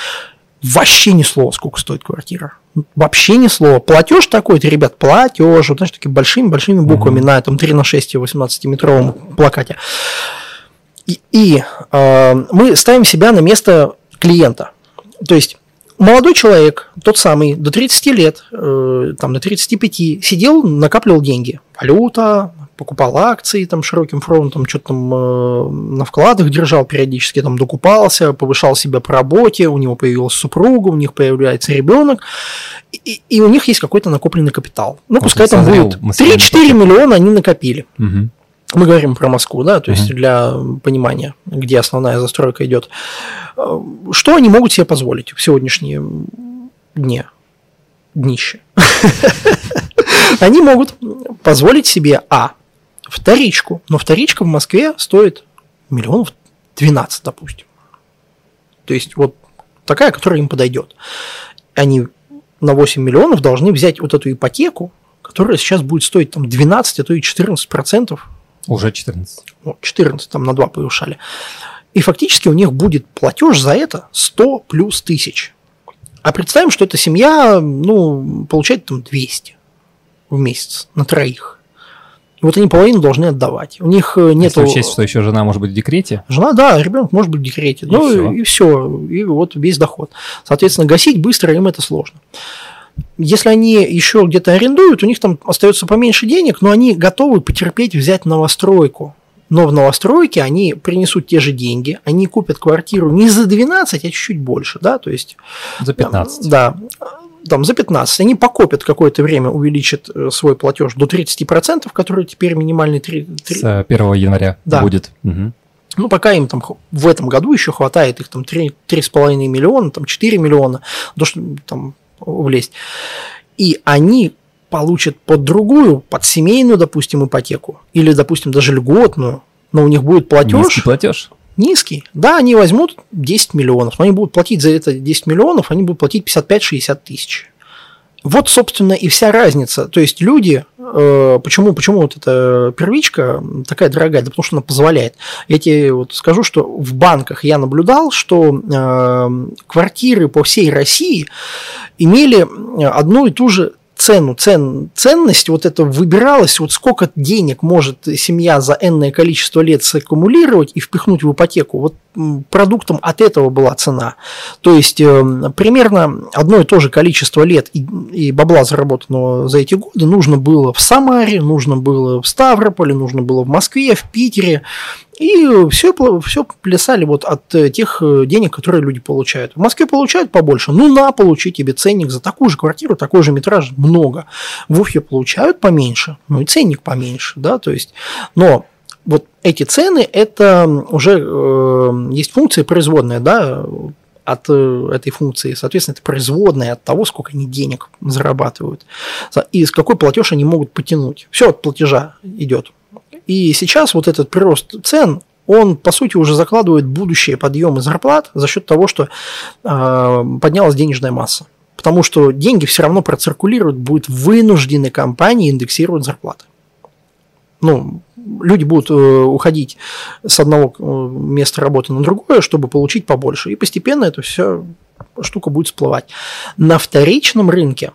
Вообще ни слова, сколько стоит квартира. Вообще ни слова. Платеж такой-то, ребят, платеж, вот, знаешь, такими большими-большими буквами угу. на этом 3 на 6 18-метровом плакате. И, и э, мы ставим себя на место клиента. То есть молодой человек, тот самый, до 30 лет, э, там, до 35, сидел, накапливал деньги. Валюта, покупал акции там широким фронтом, что-то там э, на вкладах держал периодически, там докупался, повышал себя по работе, у него появилась супруга, у них появляется ребенок, и, и у них есть какой-то накопленный капитал. Ну, Он пускай там будет 3-4 миллиона они накопили. Угу. Мы говорим про Москву, да, то есть uh-huh. для понимания, где основная застройка идет. Что они могут себе позволить в сегодняшние дне? Днище. Они могут позволить себе, а, вторичку, но вторичка в Москве стоит миллионов 12, допустим. То есть вот такая, которая им подойдет. Они на 8 миллионов должны взять вот эту ипотеку, которая сейчас будет стоить там 12, а то и 14 процентов уже 14. 14, там на 2 повышали. И фактически у них будет платеж за это 100 плюс тысяч. А представим, что эта семья ну, получает там 200 в месяц на троих. И вот они половину должны отдавать. У них нет. Если учесть, что еще жена может быть в декрете? Жена, да, ребенок может быть в декрете. И ну все. и все. И вот весь доход. Соответственно, гасить быстро им это сложно. Если они еще где-то арендуют, у них там остается поменьше денег, но они готовы потерпеть взять новостройку. Но в новостройке они принесут те же деньги, они купят квартиру не за 12, а чуть-чуть больше, да, то есть... За 15. Да, там за 15. Они покопят какое-то время, увеличат э, свой платеж до 30%, который теперь минимальный 3... 3... С 1 января да. будет. Угу. Ну, пока им там в этом году еще хватает их там 3,5 миллиона, там 4 миллиона, то, что там влезть. И они получат под другую, под семейную, допустим, ипотеку, или, допустим, даже льготную, но у них будет платеж. Низкий платеж. Низкий. Да, они возьмут 10 миллионов, но они будут платить за это 10 миллионов, они будут платить 55-60 тысяч. Вот, собственно, и вся разница. То есть люди, почему, почему вот эта первичка такая дорогая? Да потому что она позволяет. Я тебе вот скажу, что в банках я наблюдал, что э, квартиры по всей России имели одну и ту же цену, цен, ценность вот это выбиралось, вот сколько денег может семья за энное количество лет саккумулировать и впихнуть в ипотеку, вот продуктом от этого была цена. То есть э, примерно одно и то же количество лет и, и бабла заработанного за эти годы нужно было в Самаре, нужно было в Ставрополе, нужно было в Москве, в Питере, и все, все плясали вот от э, тех э, денег, которые люди получают. В Москве получают побольше, ну на, получи тебе ценник за такую же квартиру, такой же метраж, много. В Уфе получают поменьше, ну и ценник поменьше, да, то есть, но вот эти цены, это уже э, есть функция производная, да, от э, этой функции, соответственно, это производная от того, сколько они денег зарабатывают, и с какой платеж они могут потянуть. Все от платежа идет. И сейчас вот этот прирост цен, он, по сути, уже закладывает будущие подъемы зарплат за счет того, что э, поднялась денежная масса. Потому что деньги все равно проциркулируют, будет вынуждены компании индексировать зарплаты. Ну, люди будут э, уходить с одного э, места работы на другое, чтобы получить побольше. И постепенно эта вся штука будет всплывать. На вторичном рынке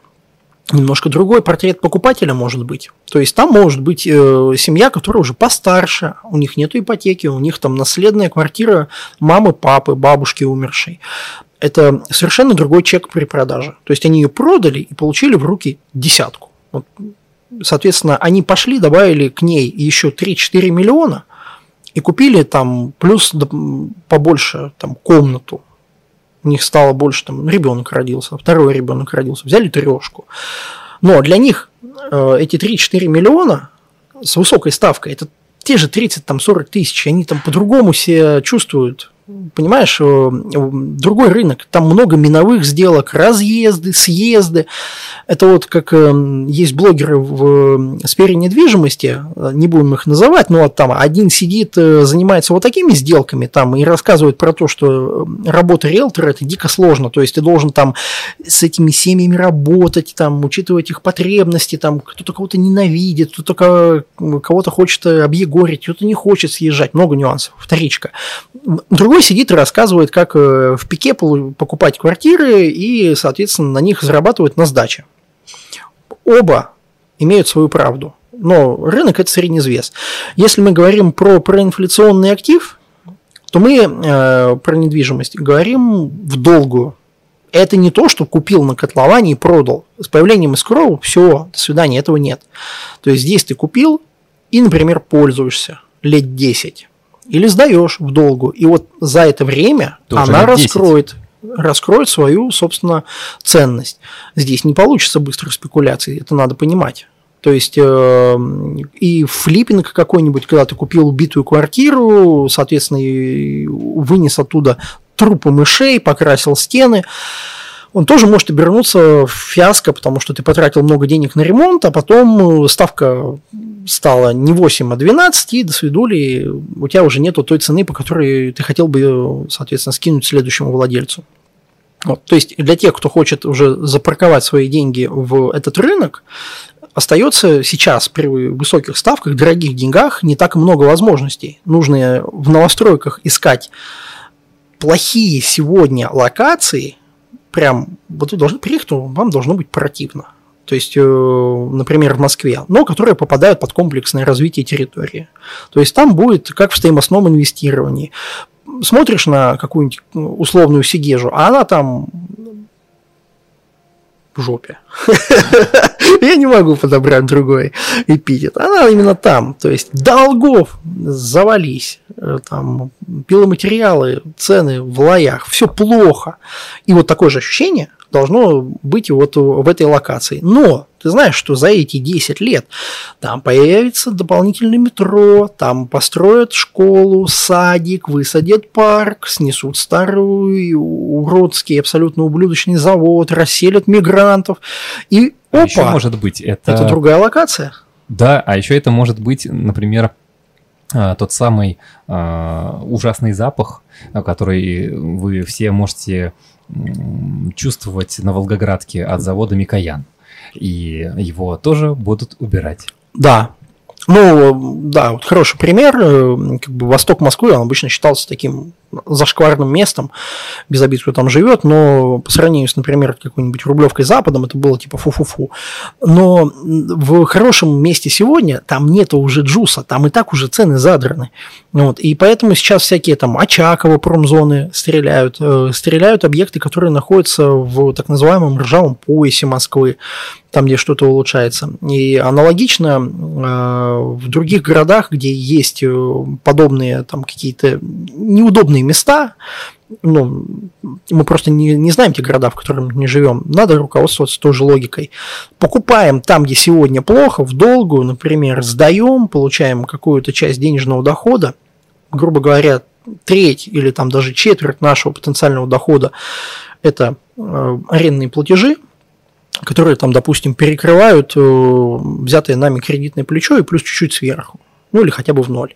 немножко другой портрет покупателя может быть. То есть там может быть э, семья, которая уже постарше, у них нет ипотеки, у них там наследная квартира мамы, папы, бабушки умершей. Это совершенно другой чек при продаже. То есть они ее продали и получили в руки десятку. Вот, соответственно, они пошли, добавили к ней еще 3-4 миллиона и купили там плюс побольше там, комнату, у них стало больше, там, ребенок родился, второй ребенок родился, взяли трешку. Но для них э, эти 3-4 миллиона с высокой ставкой, это те же 30-40 тысяч, они там по-другому себя чувствуют понимаешь, э, другой рынок, там много миновых сделок, разъезды, съезды. Это вот как э, есть блогеры в сфере недвижимости, э, не будем их называть, но там один сидит, занимается вот такими сделками там и рассказывает про то, что работа риэлтора это дико сложно, то есть ты должен там с этими семьями работать, там, учитывать их потребности, там, кто-то кого-то ненавидит, кто-то кого-то хочет объегорить, кто-то не хочет съезжать, много нюансов, вторичка. Другой Другой сидит и рассказывает, как э, в пике покупать квартиры и, соответственно, на них зарабатывать на сдаче. Оба имеют свою правду. Но рынок – это среднезвес. Если мы говорим про проинфляционный актив, то мы э, про недвижимость говорим в долгую. Это не то, что купил на котловане и продал. С появлением искрова все, до свидания, этого нет. То есть здесь ты купил и, например, пользуешься лет 10 или сдаешь в долгу. И вот за это время Тоже она раскроет, раскроет свою, собственно, ценность. Здесь не получится быстрых спекуляций, это надо понимать. То есть э, и флиппинг какой-нибудь, когда ты купил убитую квартиру, соответственно, вынес оттуда трупы мышей, покрасил стены, он тоже может обернуться в фиаско, потому что ты потратил много денег на ремонт, а потом ставка стала не 8, а 12, и до свидули у тебя уже нету той цены, по которой ты хотел бы, соответственно, скинуть следующему владельцу. Вот, то есть для тех, кто хочет уже запарковать свои деньги в этот рынок, остается сейчас при высоких ставках, дорогих деньгах не так много возможностей. Нужно в новостройках искать плохие сегодня локации, прям, вот вы должны приехать, вам должно быть противно то есть, э, например, в Москве, но которые попадают под комплексное развитие территории. То есть там будет как в стоимостном инвестировании. Смотришь на какую-нибудь ну, условную Сигежу, а она там в жопе. Я не могу подобрать другой эпитет. Она именно там. То есть долгов завались. Э, там пиломатериалы, цены в лаях. Все плохо. И вот такое же ощущение должно быть вот в этой локации. Но ты знаешь, что за эти 10 лет там появится дополнительное метро, там построят школу, садик, высадят парк, снесут старый уродский, абсолютно ублюдочный завод, расселят мигрантов. И а опа, еще может быть это... Это другая локация. Да, а еще это может быть, например, а, тот самый uh, ужасный запах, который вы все можете чувствовать на Волгоградке от завода Микоян. И его тоже будут убирать. Да, ну, да, вот хороший пример. Э, как бы восток Москвы, он обычно считался таким зашкварным местом, без обид, кто там живет, но по сравнению с, например, какой-нибудь Рублевкой Западом, это было типа фу-фу-фу. Но в хорошем месте сегодня там нету уже джуса, там и так уже цены задраны. Вот, и поэтому сейчас всякие там Очаково промзоны стреляют, э, стреляют объекты, которые находятся в так называемом ржавом поясе Москвы, там, где что-то улучшается. И аналогично э, в других городах, где есть э, подобные там какие-то неудобные места, ну, мы просто не, не знаем те города, в которых мы не живем. Надо руководствоваться той же логикой. Покупаем там, где сегодня плохо, в долгую, например, сдаем, получаем какую-то часть денежного дохода, грубо говоря, треть или там даже четверть нашего потенциального дохода – это э, арендные платежи, которые там, допустим, перекрывают э, взятое нами кредитное плечо и плюс чуть-чуть сверху, ну или хотя бы в ноль,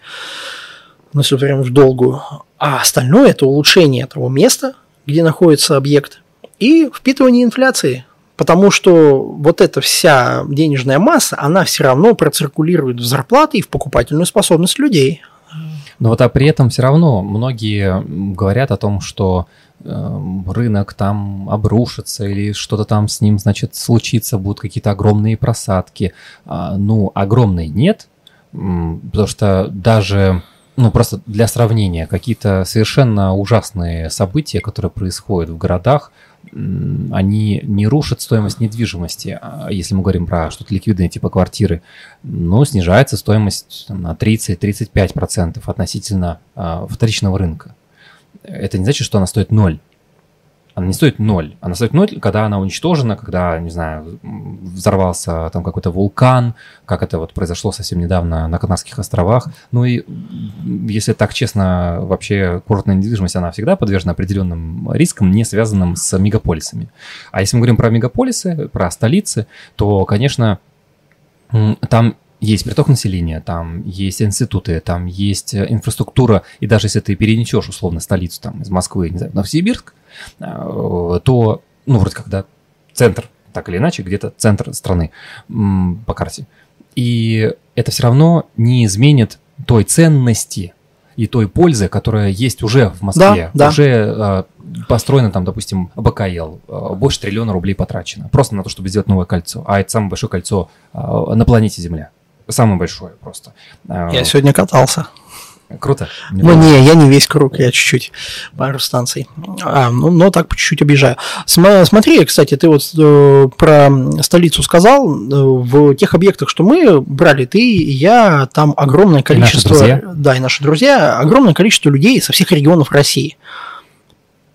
ну, если прям в долгую. А остальное – это улучшение того места, где находится объект, и впитывание инфляции, потому что вот эта вся денежная масса, она все равно проциркулирует в зарплаты и в покупательную способность людей. Но вот а при этом все равно многие говорят о том, что Эм, рынок там обрушится или что-то там с ним, значит, случится, будут какие-то огромные просадки. А, ну, огромные нет, потому что даже, ну, просто для сравнения, какие-то совершенно ужасные события, которые происходят в городах, они не рушат стоимость недвижимости, а если мы говорим про что-то ликвидное типа квартиры, но снижается стоимость на 30-35% относительно а, вторичного рынка это не значит, что она стоит ноль. Она не стоит ноль. Она стоит ноль, когда она уничтожена, когда, не знаю, взорвался там какой-то вулкан, как это вот произошло совсем недавно на Канарских островах. Ну и если так честно, вообще курортная недвижимость, она всегда подвержена определенным рискам, не связанным с мегаполисами. А если мы говорим про мегаполисы, про столицы, то, конечно, там есть приток населения, там есть институты, там есть э, инфраструктура, и даже если ты перенесешь условно столицу там из Москвы, не знаю, в Новосибирск, то, ну, вроде как, да, центр, так или иначе, где-то центр страны по карте. И это все равно не изменит той ценности и той пользы, которая есть уже в Москве. Да, да. Уже э, построено там, допустим, БКЛ, э, больше триллиона рублей потрачено. Просто на то, чтобы сделать новое кольцо. А это самое большое кольцо э, на планете Земля. Самое большое просто. Я сегодня катался. Круто. Ну, не, я не весь круг, я чуть-чуть пару станций. А, ну, но так по чуть-чуть объезжаю. Смотри, кстати, ты вот э, про столицу сказал. Э, в тех объектах, что мы брали, ты и я, там огромное количество... И наши да, и наши друзья, огромное количество людей со всех регионов России.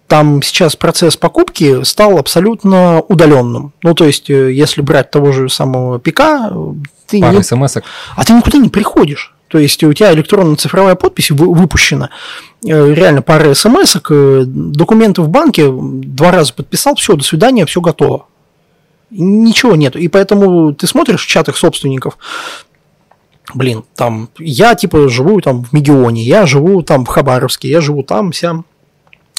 Там сейчас процесс покупки стал абсолютно удаленным. Ну, то есть, э, если брать того же самого ПК, ты Пара не... смс А ты никуда не приходишь. То есть у тебя электронно-цифровая подпись выпущена, э, реально пара смс э, документы в банке два раза подписал, все, до свидания, все готово. Ничего нет. И поэтому ты смотришь в чатах собственников, блин, там, я типа живу там в Мегионе, я живу там в Хабаровске, я живу там, вся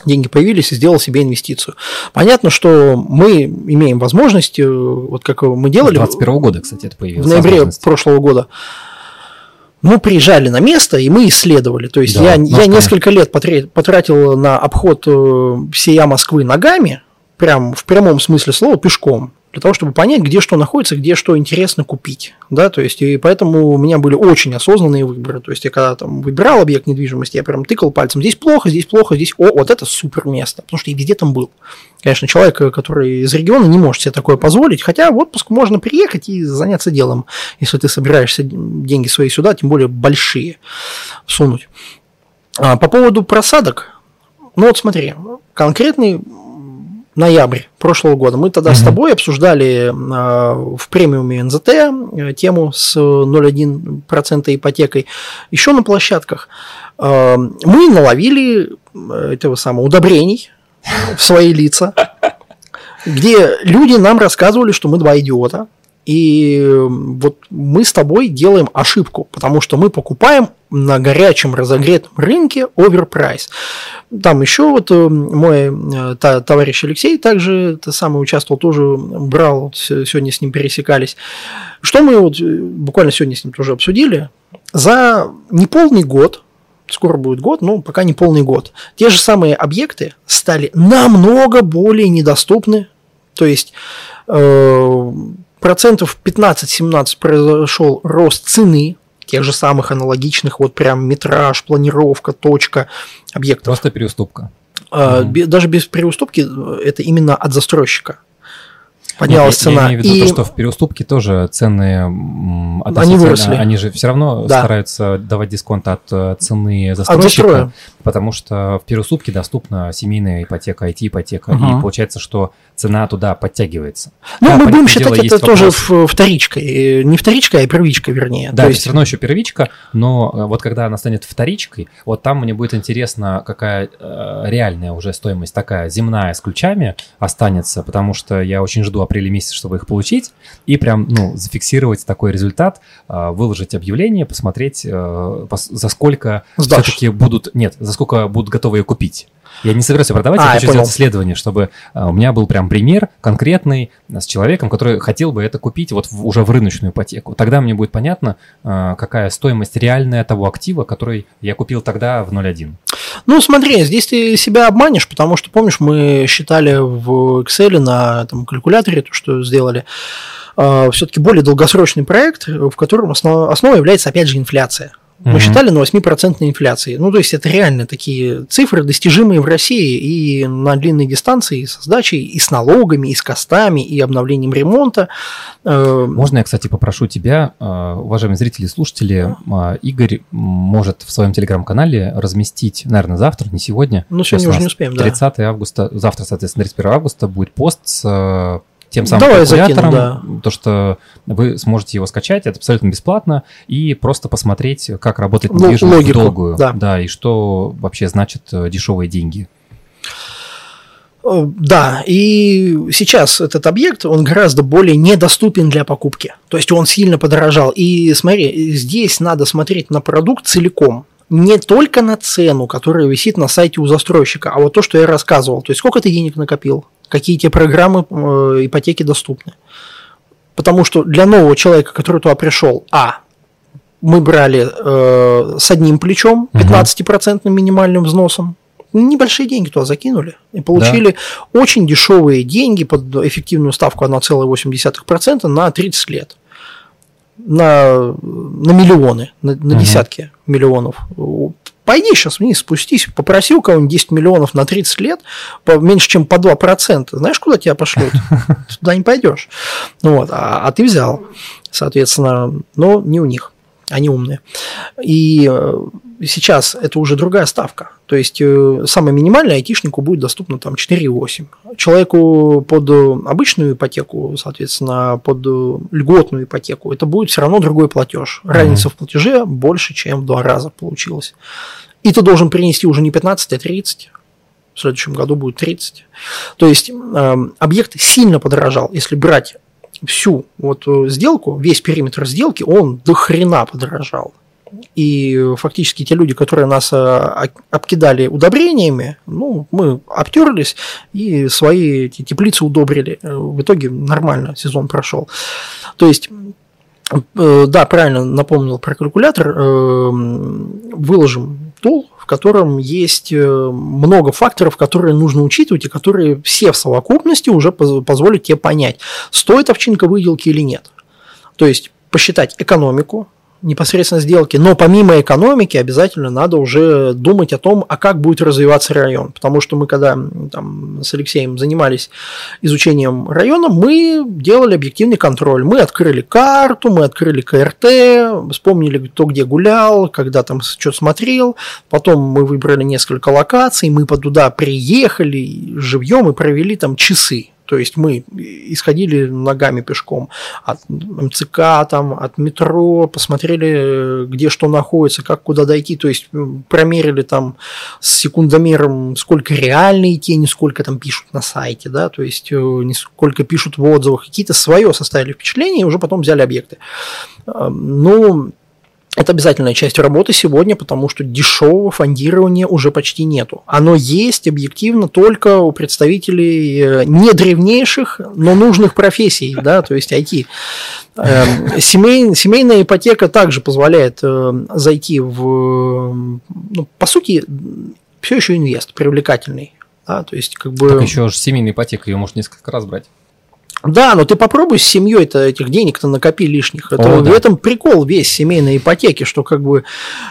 деньги появились и сделал себе инвестицию. Понятно, что мы имеем возможность, э, вот как мы делали... 21 года, кстати, это появилось. В ноябре прошлого года. Мы приезжали на место, и мы исследовали. То есть да, я, я несколько лет потратил на обход э, всей Москвы ногами, прям в прямом смысле слова, пешком для того, чтобы понять, где что находится, где что интересно купить. Да, то есть, и поэтому у меня были очень осознанные выборы. То есть, я когда там выбирал объект недвижимости, я прям тыкал пальцем, здесь плохо, здесь плохо, здесь, о, вот это супер место, потому что я везде там был. Конечно, человек, который из региона, не может себе такое позволить, хотя в отпуск можно приехать и заняться делом, если ты собираешься деньги свои сюда, тем более большие, сунуть. А по поводу просадок, ну вот смотри, конкретный ноябрь прошлого года. Мы тогда mm-hmm. с тобой обсуждали э, в премиуме НЗТ э, тему с 0,1% ипотекой. Еще на площадках э, мы наловили этого самого удобрений в свои лица, где люди нам рассказывали, что мы два идиота, и вот мы с тобой делаем ошибку, потому что мы покупаем на горячем разогретом рынке оверпрайс. Там еще вот э, мой э, та, товарищ Алексей также это самый участвовал, тоже брал, сегодня с ним пересекались. Что мы вот э, буквально сегодня с ним тоже обсудили? За неполный год скоро будет год, но пока не полный год. Те же самые объекты стали намного более недоступны. То есть э, процентов 15-17 произошел рост цены тех же самых аналогичных, вот прям метраж, планировка, точка объектов. Просто переуступка. Mm Даже без переуступки э, это именно от застройщика поднялась Нет, цена. Я имею в виду и... то, что в переуступке тоже цены они выросли. Они же все равно да. стараются давать дисконт от э, цены застройщика, от потому что в переуступке доступна семейная ипотека, IT-ипотека, угу. и получается, что цена туда подтягивается. Ну, да, мы будем считать это тоже вопрос... вторичкой. Не вторичкой, а первичкой, вернее. Да, то есть... все равно еще первичка, но э, вот когда она станет вторичкой, вот там мне будет интересно, какая э, реальная уже стоимость такая земная с ключами останется, потому что я очень жду апреле месяце, чтобы их получить, и прям, ну, зафиксировать такой результат, э, выложить объявление, посмотреть, э, за сколько все-таки будут, нет, за сколько будут готовы ее купить. Я не собираюсь продавать, а, я хочу я сделать исследование, чтобы у меня был прям пример конкретный с человеком, который хотел бы это купить вот в, уже в рыночную ипотеку. Тогда мне будет понятно, какая стоимость реальная того актива, который я купил тогда в 0.1. Ну, смотри, здесь ты себя обманешь, потому что, помнишь, мы считали в Excel на там, калькуляторе то, что сделали, все-таки более долгосрочный проект, в котором основ, основой является, опять же, инфляция. Мы угу. считали на 8% инфляции. Ну, то есть это реально такие цифры, достижимые в России и на длинной дистанции, и со сдачей, и с налогами, и с костами, и обновлением ремонта. Э, Можно я, кстати, попрошу тебя, э, уважаемые зрители и слушатели, э, Игорь может в своем телеграм-канале разместить, наверное, завтра, не сегодня. Ну, сегодня уже не успеем, 30 да. августа, завтра, соответственно, 31 августа будет пост с тем самым Давай калькулятором, закину, да. то, что вы сможете его скачать, это абсолютно бесплатно, и просто посмотреть, как работает недвижимость логику, долгую. Да. да, и что вообще значит э, дешевые деньги. Э, да, и сейчас этот объект, он гораздо более недоступен для покупки. То есть он сильно подорожал. И смотри, здесь надо смотреть на продукт целиком не только на цену, которая висит на сайте у застройщика, а вот то, что я рассказывал. То есть сколько ты денег накопил, какие тебе программы э, ипотеки доступны. Потому что для нового человека, который туда пришел, а, мы брали э, с одним плечом, 15% минимальным взносом, небольшие деньги туда закинули и получили да. очень дешевые деньги под эффективную ставку 1,8% на 30 лет. На, на миллионы, на, на угу. десятки миллионов Пойди сейчас вниз, спустись, попроси у кого-нибудь 10 миллионов на 30 лет, по, меньше, чем по 2%. Знаешь, куда тебя пошлют? Туда не пойдешь. Вот, а, а ты взял, соответственно, но не у них. Они умные. И э, сейчас это уже другая ставка. То есть э, самое минимальное айтишнику будет доступно там 4,8. Человеку под обычную ипотеку, соответственно, под льготную ипотеку, это будет все равно другой платеж. Разница mm-hmm. в платеже больше, чем в два раза получилось. И ты должен принести уже не 15, а 30 в следующем году будет 30. То есть э, объект сильно подорожал. Если брать всю вот э, сделку, весь периметр сделки, он до хрена подорожал. И фактически те люди, которые нас э, обкидали удобрениями, ну, мы обтерлись и свои эти теплицы удобрили. Э, в итоге нормально сезон прошел. То есть да, правильно напомнил про калькулятор. Выложим тул, котором есть много факторов, которые нужно учитывать и которые все в совокупности уже позволят тебе понять, стоит овчинка выделки или нет. То есть посчитать экономику, непосредственно сделки, но помимо экономики обязательно надо уже думать о том, а как будет развиваться район. Потому что мы когда там, с Алексеем занимались изучением района, мы делали объективный контроль. Мы открыли карту, мы открыли КРТ, вспомнили, кто где гулял, когда там что смотрел. Потом мы выбрали несколько локаций, мы туда приехали живьем и провели там часы то есть мы исходили ногами пешком от МЦК, там, от метро, посмотрели, где что находится, как куда дойти. То есть промерили там с секундомером, сколько реальные тени, сколько там пишут на сайте, да, то есть э, сколько пишут в отзывах. Какие-то свое составили впечатление и уже потом взяли объекты. Ну, это обязательная часть работы сегодня, потому что дешевого фондирования уже почти нету. Оно есть объективно только у представителей э, не древнейших, но нужных профессий, да, то есть IT. Эм, семей, семейная ипотека также позволяет э, зайти в, ну, по сути, все еще инвест привлекательный. Да, то есть, как бы... Так еще же семейная ипотека, ее можно несколько раз брать. Да, но ты попробуй с семьей-то этих денег-то накопи лишних. Это, О, да. В этом прикол весь семейной ипотеки, что как бы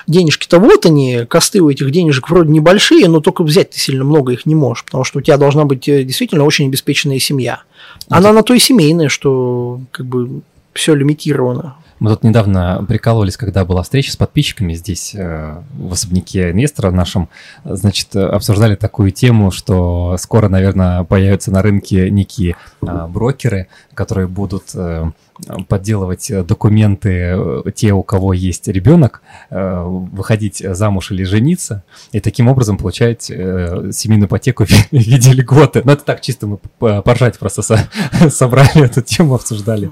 денежки-то вот они, косты у этих денежек вроде небольшие, но только взять ты сильно много их не можешь, потому что у тебя должна быть э, действительно очень обеспеченная семья. Она на то и семейная, что как бы все лимитировано. Мы тут недавно прикалывались, когда была встреча с подписчиками здесь, э, в особняке инвестора нашем, значит, обсуждали такую тему, что скоро, наверное, появятся на рынке некие а, брокеры, которые будут э, подделывать документы э, те, у кого есть ребенок, выходить замуж или жениться, и таким образом получать семейную ипотеку в виде льготы. Ну, это так, чисто мы поржать просто собрали эту тему, обсуждали.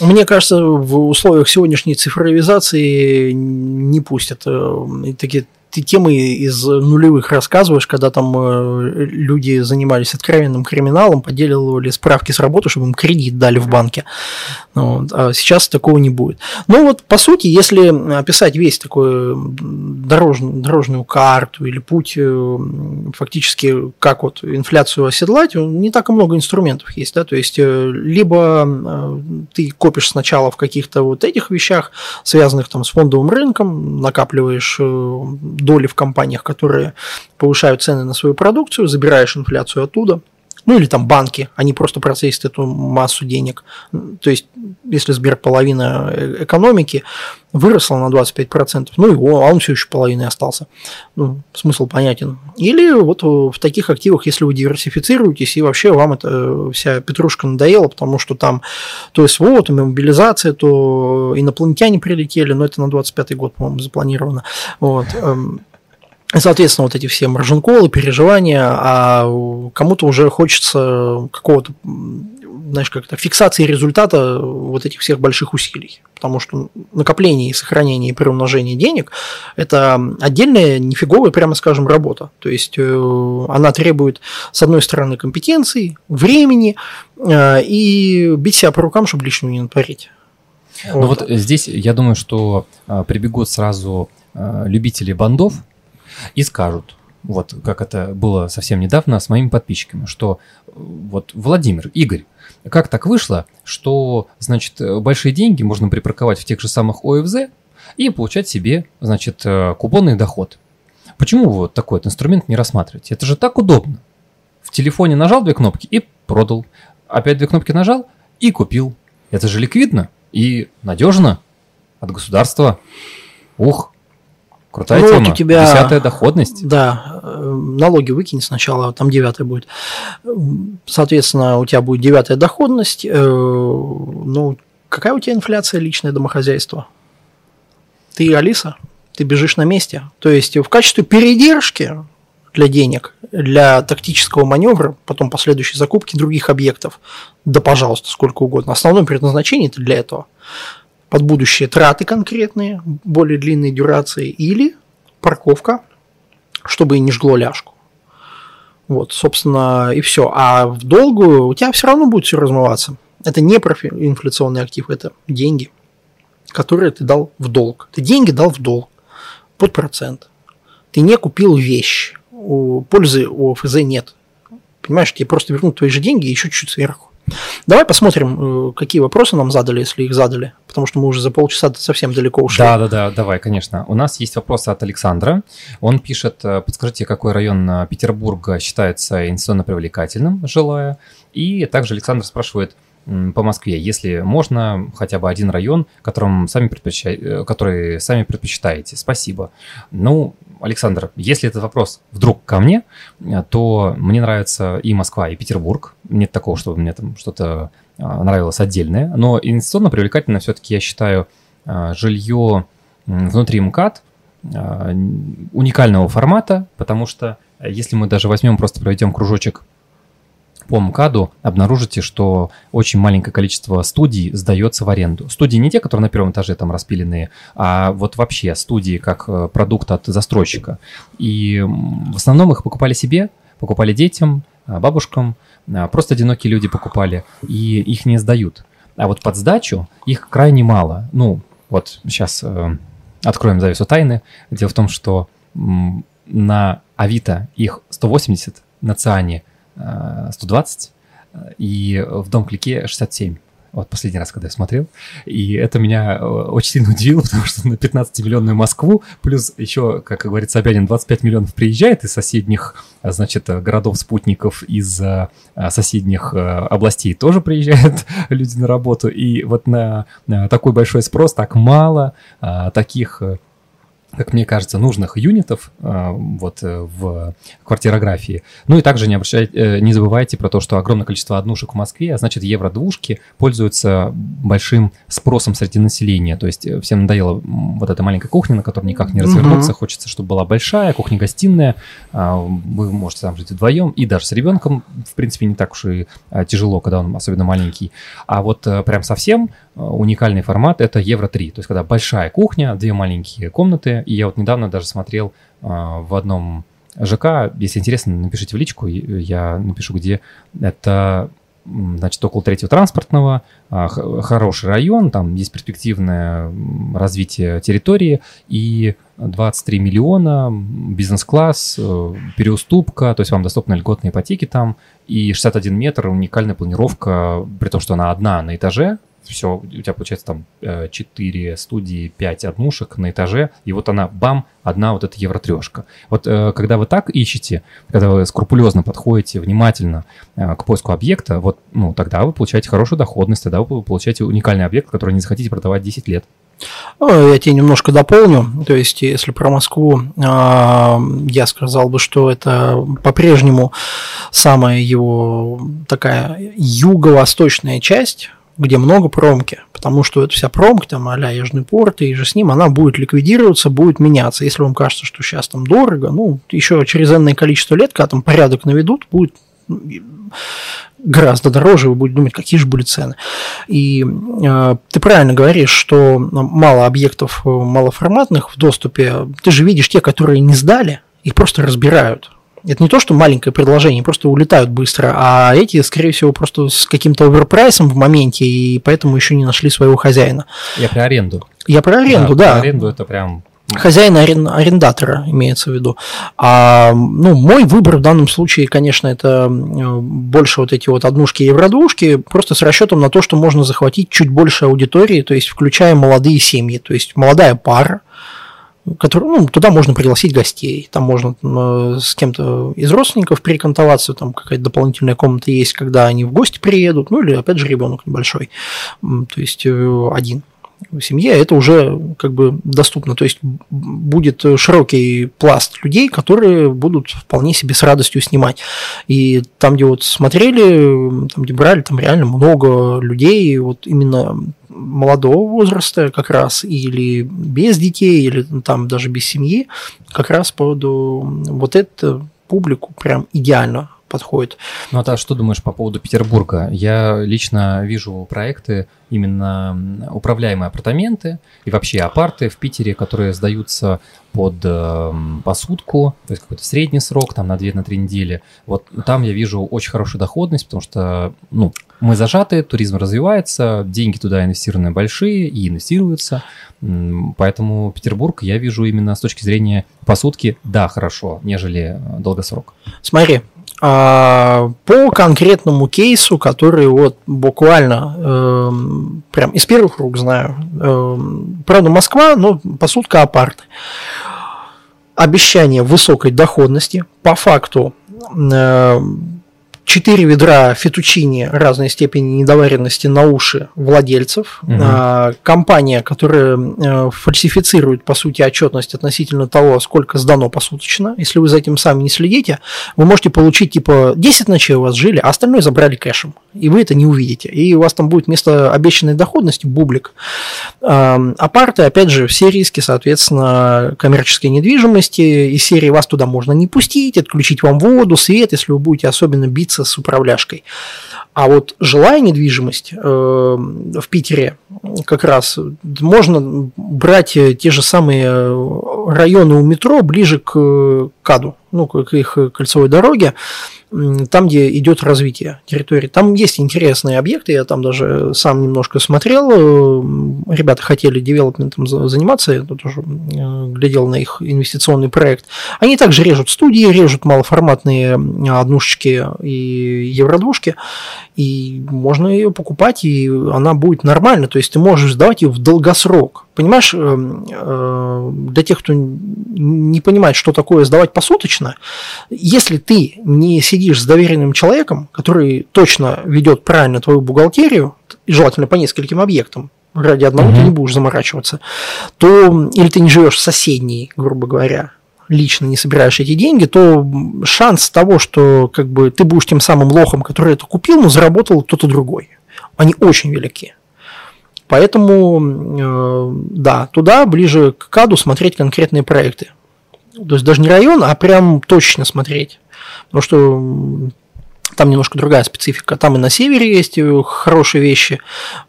Мне кажется, в условиях сегодняшней цифровизации не пустят. Э, такие ты темы из нулевых рассказываешь, когда там э, люди занимались откровенным криминалом, поделивали справки с работы, чтобы им кредит дали в банке. Вот. А сейчас такого не будет. Ну вот, по сути, если описать весь такой дорожную, дорожную карту или путь э, фактически, как вот инфляцию оседлать, не так и много инструментов есть. Да? То есть, э, либо ты копишь сначала в каких-то вот этих вещах, связанных там с фондовым рынком, накапливаешь доли в компаниях, которые повышают цены на свою продукцию, забираешь инфляцию оттуда, ну или там банки, они просто процессят эту массу денег. То есть, если Сбер половина э, экономики выросла на 25%, ну он, а он все еще половиной остался. Ну, смысл понятен. Или вот в таких активах, если вы диверсифицируетесь, и вообще вам эта э, вся петрушка надоела, потому что там то есть вот, мобилизация, то инопланетяне прилетели, но это на 25 год, по-моему, запланировано. Вот эм, Соответственно, вот эти все маржинколы, переживания, а кому-то уже хочется какого-то, знаешь, как-то фиксации результата вот этих всех больших усилий. Потому что накопление и сохранение и приумножение денег – это отдельная нифиговая, прямо скажем, работа. То есть э, она требует, с одной стороны, компетенции, времени э, и бить себя по рукам, чтобы лишнего не натворить. Ну вот. вот здесь я думаю, что э, прибегут сразу любители бандов, и скажут, вот как это было совсем недавно с моими подписчиками, что вот Владимир, Игорь, как так вышло, что, значит, большие деньги можно припарковать в тех же самых ОФЗ и получать себе, значит, э, купонный доход. Почему вы вот такой вот инструмент не рассматриваете? Это же так удобно. В телефоне нажал две кнопки и продал. Опять две кнопки нажал и купил. Это же ликвидно и надежно от государства. Ух, Крутая ну, тема. Вот у тебя... Десятая доходность. Да, э, налоги выкинь сначала, там девятая будет. Соответственно, у тебя будет девятая доходность. Э, ну, какая у тебя инфляция личное домохозяйство? Ты Алиса, ты бежишь на месте. То есть в качестве передержки для денег, для тактического маневра, потом последующей закупки других объектов, да пожалуйста, сколько угодно. Основное предназначение это для этого под будущие траты конкретные, более длинные дюрации, или парковка, чтобы не жгло ляжку. Вот, собственно, и все. А в долгую у тебя все равно будет все размываться. Это не профинфляционный актив, это деньги, которые ты дал в долг. Ты деньги дал в долг под процент. Ты не купил вещь. У пользы у ФЗ нет. Понимаешь, тебе просто вернут твои же деньги и еще чуть-чуть сверху. Давай посмотрим, э, какие вопросы нам задали, если их задали, потому что мы уже за полчаса совсем далеко ушли. Да, да, да, давай, конечно. У нас есть вопрос от Александра. Он пишет, э, подскажите, какой район э, Петербурга считается инвестиционно привлекательным, желая. И также Александр спрашивает, по Москве, если можно, хотя бы один район, которым сами предпочитаете, который сами предпочитаете. Спасибо. Ну, Александр, если этот вопрос вдруг ко мне, то мне нравится и Москва, и Петербург. Нет такого, чтобы мне там что-то а, нравилось отдельное. Но инвестиционно привлекательно все-таки, я считаю, а, жилье внутри МКАД уникального формата, потому что если мы даже возьмем, просто проведем кружочек по МКАДу обнаружите, что очень маленькое количество студий сдается в аренду. Студии не те, которые на первом этаже там распиленные, а вот вообще студии как э, продукт от застройщика. И в основном их покупали себе, покупали детям, а, бабушкам, а, просто одинокие люди покупали, и их не сдают. А вот под сдачу их крайне мало. Ну, вот сейчас э, откроем завесу тайны. Дело в том, что на Авито их 180, на Циане 120 э, и в Дом Клике 67. Вот последний раз, когда я смотрел. И это меня э, очень сильно удивило, потому что на 15-миллионную Москву, плюс еще, как говорит Собянин, 25 миллионов приезжает из соседних, значит, городов-спутников, из э, соседних областей тоже приезжают люди на работу. И вот на такой большой спрос так мало таких как мне кажется, нужных юнитов а, вот э, в квартирографии. Ну и также не, обращайте, э, не забывайте про то, что огромное количество однушек в Москве, а значит евро-двушки пользуются большим спросом среди населения. То есть э, всем надоела вот эта маленькая кухня, на которой никак не развернуться. Угу. Хочется, чтобы была большая кухня-гостиная. А, вы можете там жить вдвоем. И даже с ребенком, в принципе, не так уж и а, тяжело, когда он особенно маленький. А вот прям совсем уникальный формат – это евро-3. То есть когда большая кухня, две маленькие комнаты, и я вот недавно даже смотрел а, в одном ЖК, если интересно, напишите в личку, я напишу, где. Это значит, около третьего транспортного, а, хороший район, там есть перспективное развитие территории, и 23 миллиона, бизнес-класс, э, переуступка, то есть вам доступны льготные ипотеки там, и 61 метр, уникальная планировка, при том, что она одна на этаже, все, у тебя получается там 4 э, студии, 5 однушек на этаже, и вот она, бам, одна вот эта евротрешка. Вот э, когда вы так ищете, когда вы скрупулезно подходите внимательно э, к поиску объекта, вот, ну, тогда вы получаете хорошую доходность, тогда вы получаете уникальный объект, который не захотите продавать 10 лет. Ну, я тебе немножко дополню. То есть, если про Москву, а, я сказал бы, что это по-прежнему самая его такая юго-восточная часть где много промки, потому что эта вся промка, там, а-ля Южный порт и же с ним, она будет ликвидироваться, будет меняться. Если вам кажется, что сейчас там дорого, ну, еще через энное количество лет, когда там порядок наведут, будет гораздо дороже, вы будете думать, какие же были цены. И э, ты правильно говоришь, что мало объектов э, малоформатных в доступе. Ты же видишь те, которые не сдали, их просто разбирают. Это не то, что маленькое предложение, просто улетают быстро, а эти, скорее всего, просто с каким-то оверпрайсом в моменте, и поэтому еще не нашли своего хозяина. Я про аренду. Я про аренду, да. да. Про аренду это прям хозяина арендатора имеется в виду. А, ну, мой выбор в данном случае, конечно, это больше вот эти вот однушки и евродвушки, просто с расчетом на то, что можно захватить чуть больше аудитории, то есть включая молодые семьи, то есть молодая пара, который, ну, туда можно пригласить гостей, там можно э, с кем-то из родственников перекантоваться, там какая-то дополнительная комната есть, когда они в гости приедут, ну или опять же ребенок небольшой, то есть э, один в семье, это уже как бы доступно. То есть будет широкий пласт людей, которые будут вполне себе с радостью снимать. И там, где вот смотрели, там, где брали, там реально много людей, вот именно молодого возраста как раз, или без детей, или там даже без семьи, как раз под вот эту публику прям идеально подходит. Ну а что думаешь по поводу Петербурга? Я лично вижу проекты именно управляемые апартаменты и вообще апарты в Питере, которые сдаются под э, посудку, то есть какой-то средний срок, там на 2-3 на недели. Вот там я вижу очень хорошую доходность, потому что ну, мы зажаты, туризм развивается, деньги туда инвестированы большие и инвестируются. Поэтому Петербург я вижу именно с точки зрения посудки, да, хорошо, нежели э, долгосрок. Смотри, по конкретному кейсу, который вот буквально э, прям из первых рук знаю. Э, правда, Москва, но посудка апарты. Обещание высокой доходности. По факту э, 4 ведра фетучини разной степени недоваренности на уши владельцев. Угу. А, компания, которая а, фальсифицирует, по сути, отчетность относительно того, сколько сдано посуточно. Если вы за этим сами не следите, вы можете получить, типа, 10 ночей у вас жили, а остальное забрали кэшем. и вы это не увидите. И у вас там будет вместо обещанной доходности бублик. Апарты, опять же, все риски, соответственно, коммерческой недвижимости. Из серии вас туда можно не пустить, отключить вам воду, свет, если вы будете особенно биться с управляшкой. А вот жилая недвижимость э, в Питере как раз можно брать те же самые районы у метро ближе к КАДу, ну, к их кольцевой дороге, там, где идет развитие территории. Там есть интересные объекты, я там даже сам немножко смотрел. Э, ребята хотели девелопментом заниматься, я тоже э, глядел на их инвестиционный проект. Они также режут студии, режут малоформатные однушечки и евродвушки, и можно ее покупать, и она будет нормально. То есть ты можешь сдавать ее в долгосрок. Понимаешь, э, для тех, кто не понимает, что такое сдавать посуточно, если ты не сидишь сидишь с доверенным человеком, который точно ведет правильно твою бухгалтерию, желательно по нескольким объектам, ради одного mm-hmm. ты не будешь заморачиваться, то или ты не живешь в соседней, грубо говоря, лично не собираешь эти деньги, то шанс того, что как бы ты будешь тем самым лохом, который это купил, но заработал кто-то другой, они очень велики. Поэтому, э, да, туда ближе к КАДу смотреть конкретные проекты. То есть даже не район, а прям точно смотреть. Потому что там немножко другая специфика. Там и на севере есть э, хорошие вещи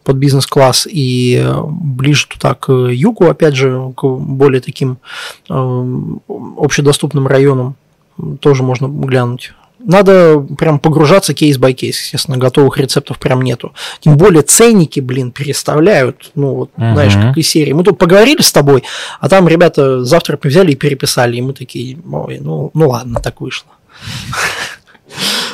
под бизнес-класс, и э, ближе туда к югу, опять же, к более таким э, общедоступным районам тоже можно глянуть. Надо прям погружаться case by case, естественно, готовых рецептов прям нету. Тем более ценники, блин, переставляют, ну, вот, uh-huh. знаешь, как из серии. Мы тут поговорили с тобой, а там ребята завтра взяли и переписали, и мы такие, ой, ну, ну ладно, так вышло.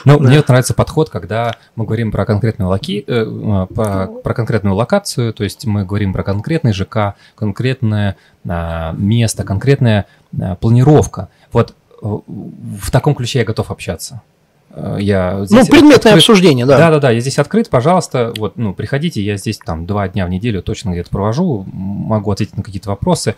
Ну, да. мне вот нравится подход, когда мы говорим про конкретную, локи, э, э про, про конкретную локацию, то есть мы говорим про конкретный ЖК, конкретное э, место, конкретная э, планировка. Вот э, в таком ключе я готов общаться. Э, я здесь ну, предметное открыт... обсуждение, да. Да, да, да. Я здесь открыт, пожалуйста. Вот, ну, приходите, я здесь там два дня в неделю точно где-то провожу, могу ответить на какие-то вопросы.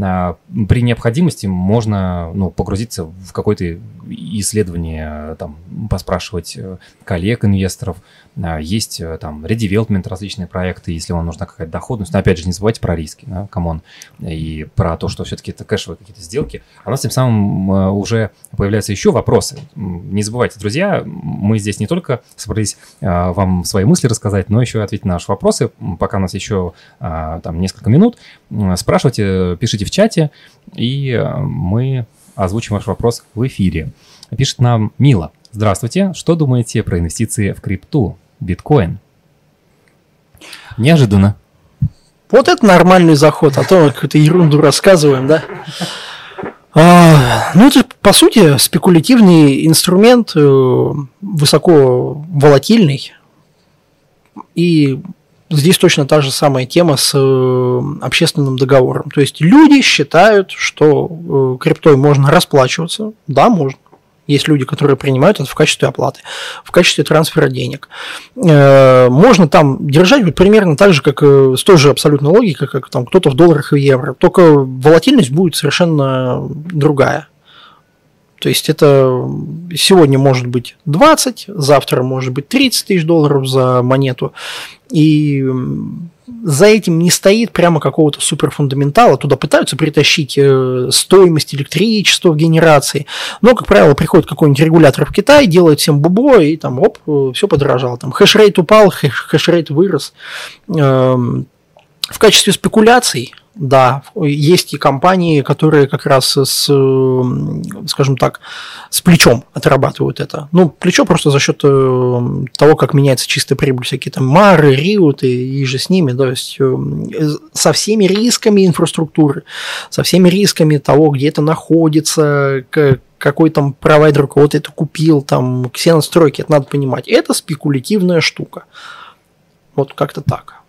А, при необходимости можно ну, погрузиться в какое-то исследование, там, поспрашивать э, коллег, инвесторов. А, есть э, там редевелопмент, различные проекты, если вам нужна какая-то доходность. Но опять же, не забывайте про риски, да, come on, и про то, что все-таки это кэшевые какие-то сделки. А у нас тем самым уже появляются еще вопросы. Не забывайте, друзья, мы здесь не только собрались а, вам свои мысли рассказать, но еще и ответить на наши вопросы. Пока у нас еще там несколько минут. Спрашивайте, пишите в чате, и э, мы озвучим ваш вопрос в эфире. Пишет нам Мила. Здравствуйте. Что думаете про инвестиции в крипту, биткоин? Неожиданно. Вот это нормальный заход, а то какую-то ерунду рассказываем, да? А, ну, это, по сути, спекулятивный инструмент, э, высоко волатильный. И здесь точно та же самая тема с э, общественным договором. То есть люди считают, что э, криптой можно расплачиваться. Да, можно. Есть люди, которые принимают это в качестве оплаты, в качестве трансфера денег. Э, можно там держать примерно так же, как с той же абсолютной логикой, как там кто-то в долларах и евро. Только волатильность будет совершенно другая. То есть это сегодня может быть 20, завтра может быть 30 тысяч долларов за монету. И за этим не стоит прямо какого-то суперфундаментала. Туда пытаются притащить э, стоимость электричества в генерации. Но, как правило, приходит какой-нибудь регулятор в Китай, делает всем бубо, и там, оп, все подорожало. Там хешрейт упал, хешрейт вырос. Эм, в качестве спекуляций да, есть и компании, которые как раз с, скажем так, с плечом отрабатывают это. Ну, плечо просто за счет э, того, как меняется чистая прибыль, всякие там Мары, Риут и, и же с ними, то есть э, со всеми рисками инфраструктуры, со всеми рисками того, где это находится, какой там провайдер кого-то это купил, там, все настройки, это надо понимать. Это спекулятивная штука. Вот как-то так.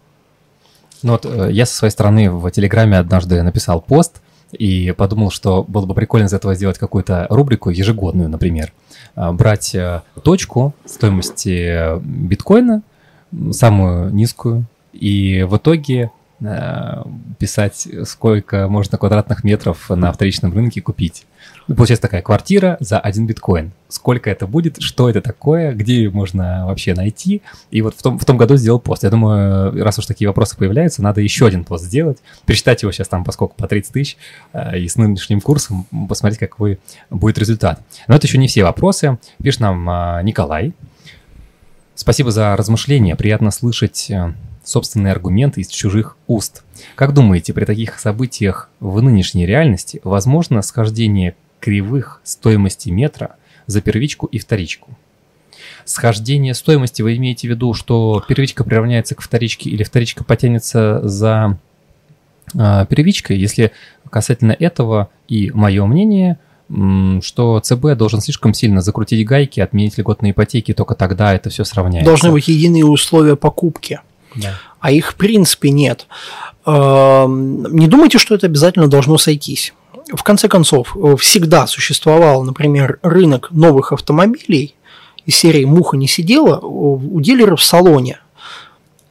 Ну вот э, я со своей стороны в Телеграме однажды написал пост и подумал, что было бы прикольно из этого сделать какую-то рубрику ежегодную, например. Э, брать э, точку стоимости биткоина, самую низкую, и в итоге писать, сколько можно квадратных метров на вторичном рынке купить. Получается такая квартира за один биткоин. Сколько это будет, что это такое, где ее можно вообще найти. И вот в том, в том году сделал пост. Я думаю, раз уж такие вопросы появляются, надо еще один пост сделать, пересчитать его сейчас там по сколько, по 30 тысяч, э, и с нынешним курсом посмотреть, какой будет результат. Но это еще не все вопросы. Пишет нам э, Николай. Спасибо за размышления. Приятно слышать э, собственные аргументы из чужих уст. Как думаете, при таких событиях в нынешней реальности возможно схождение кривых стоимости метра за первичку и вторичку? Схождение стоимости вы имеете в виду, что первичка приравняется к вторичке или вторичка потянется за э, первичкой? Если касательно этого и мое мнение – что ЦБ должен слишком сильно закрутить гайки, отменить льготные ипотеки, только тогда это все сравняется. Должны быть единые условия покупки. Да. А их в принципе нет. Эм, не думайте, что это обязательно должно сойтись. В конце концов, всегда существовал, например, рынок новых автомобилей из серии «Муха не сидела» у дилеров в салоне.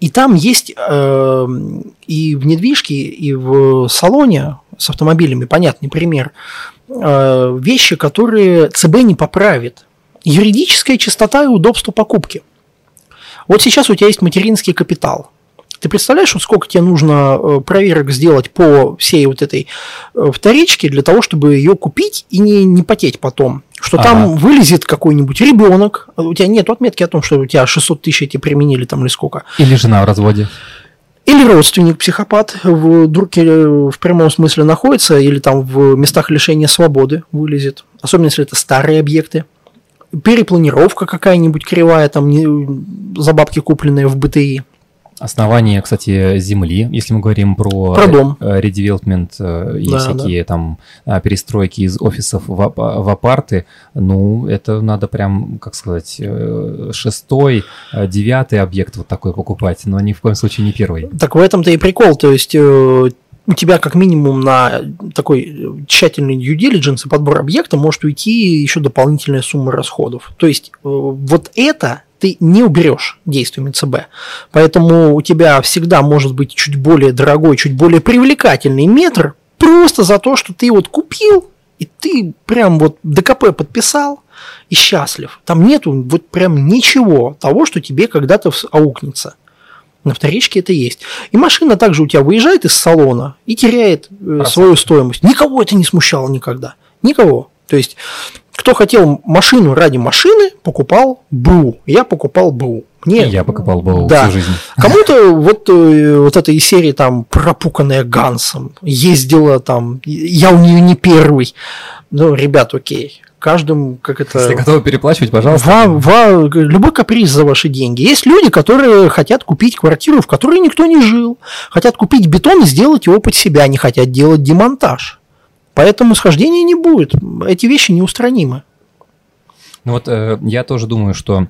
И там есть э, и в недвижке, и в салоне с автомобилями, понятный пример, э, вещи, которые ЦБ не поправит. Юридическая чистота и удобство покупки. Вот сейчас у тебя есть материнский капитал. Ты представляешь, вот сколько тебе нужно э, проверок сделать по всей вот этой э, вторичке для того, чтобы ее купить и не, не потеть потом? Что ага. там вылезет какой-нибудь ребенок, у тебя нет отметки о том, что у тебя 600 тысяч эти применили там или сколько. Или жена в разводе. Или родственник психопат в дурке э, в прямом смысле находится, или там в местах лишения свободы вылезет. Особенно если это старые объекты. Перепланировка какая-нибудь кривая, там за бабки купленные в БТИ. Основание, кстати, земли, если мы говорим про, про дом. редевелопмент э, и да, всякие да. там а, перестройки из офисов в, в апарты, ну, это надо прям, как сказать, э, шестой, э, девятый объект вот такой покупать, но ни в коем случае не первый. Так в этом-то и прикол, то есть у тебя как минимум на такой тщательный due diligence и подбор объекта может уйти еще дополнительная сумма расходов. То есть вот это ты не уберешь действиями ЦБ. Поэтому у тебя всегда может быть чуть более дорогой, чуть более привлекательный метр просто за то, что ты вот купил, и ты прям вот ДКП подписал и счастлив. Там нету вот прям ничего того, что тебе когда-то аукнется. На вторичке это есть. И машина также у тебя выезжает из салона и теряет э, свою стоимость. Никого это не смущало никогда. Никого. То есть кто хотел машину ради машины, покупал БУ. Я покупал БУ. Мне, я покупал БУ да. всю жизнь. Кому-то вот, э, вот этой серии там пропуканная Гансом, ездила там, я у нее не первый. Ну, ребят, окей, каждым, как это... Если готовы переплачивать, пожалуйста. Ва, ва, любой каприз за ваши деньги. Есть люди, которые хотят купить квартиру, в которой никто не жил. Хотят купить бетон и сделать его под себя, не хотят делать демонтаж. Поэтому схождения не будет. Эти вещи неустранимы. Ну вот э, я тоже думаю, что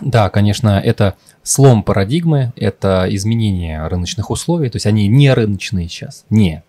да, конечно, это слом парадигмы, это изменение рыночных условий, то есть они не рыночные сейчас, не.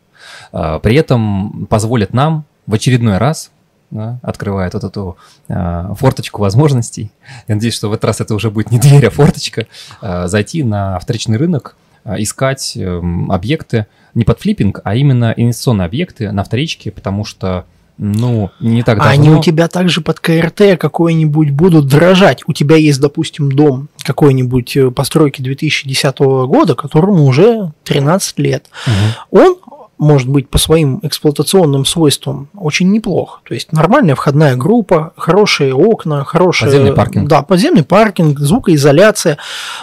Э, при этом позволят нам в очередной раз да, открывает вот эту э, форточку возможностей. Я надеюсь, что в этот раз это уже будет не дверь, а форточка. Э, зайти на вторичный рынок, искать э, объекты, не под флиппинг, а именно инвестиционные объекты на вторичке, потому что ну, не так давно. Они у тебя также под КРТ какой-нибудь будут дрожать. У тебя есть, допустим, дом какой-нибудь э, постройки 2010 года, которому уже 13 лет. Угу. Он может быть по своим эксплуатационным свойствам очень неплох. То есть нормальная входная группа, хорошие окна, хороший подземный паркинг. Да, подземный паркинг, звукоизоляция.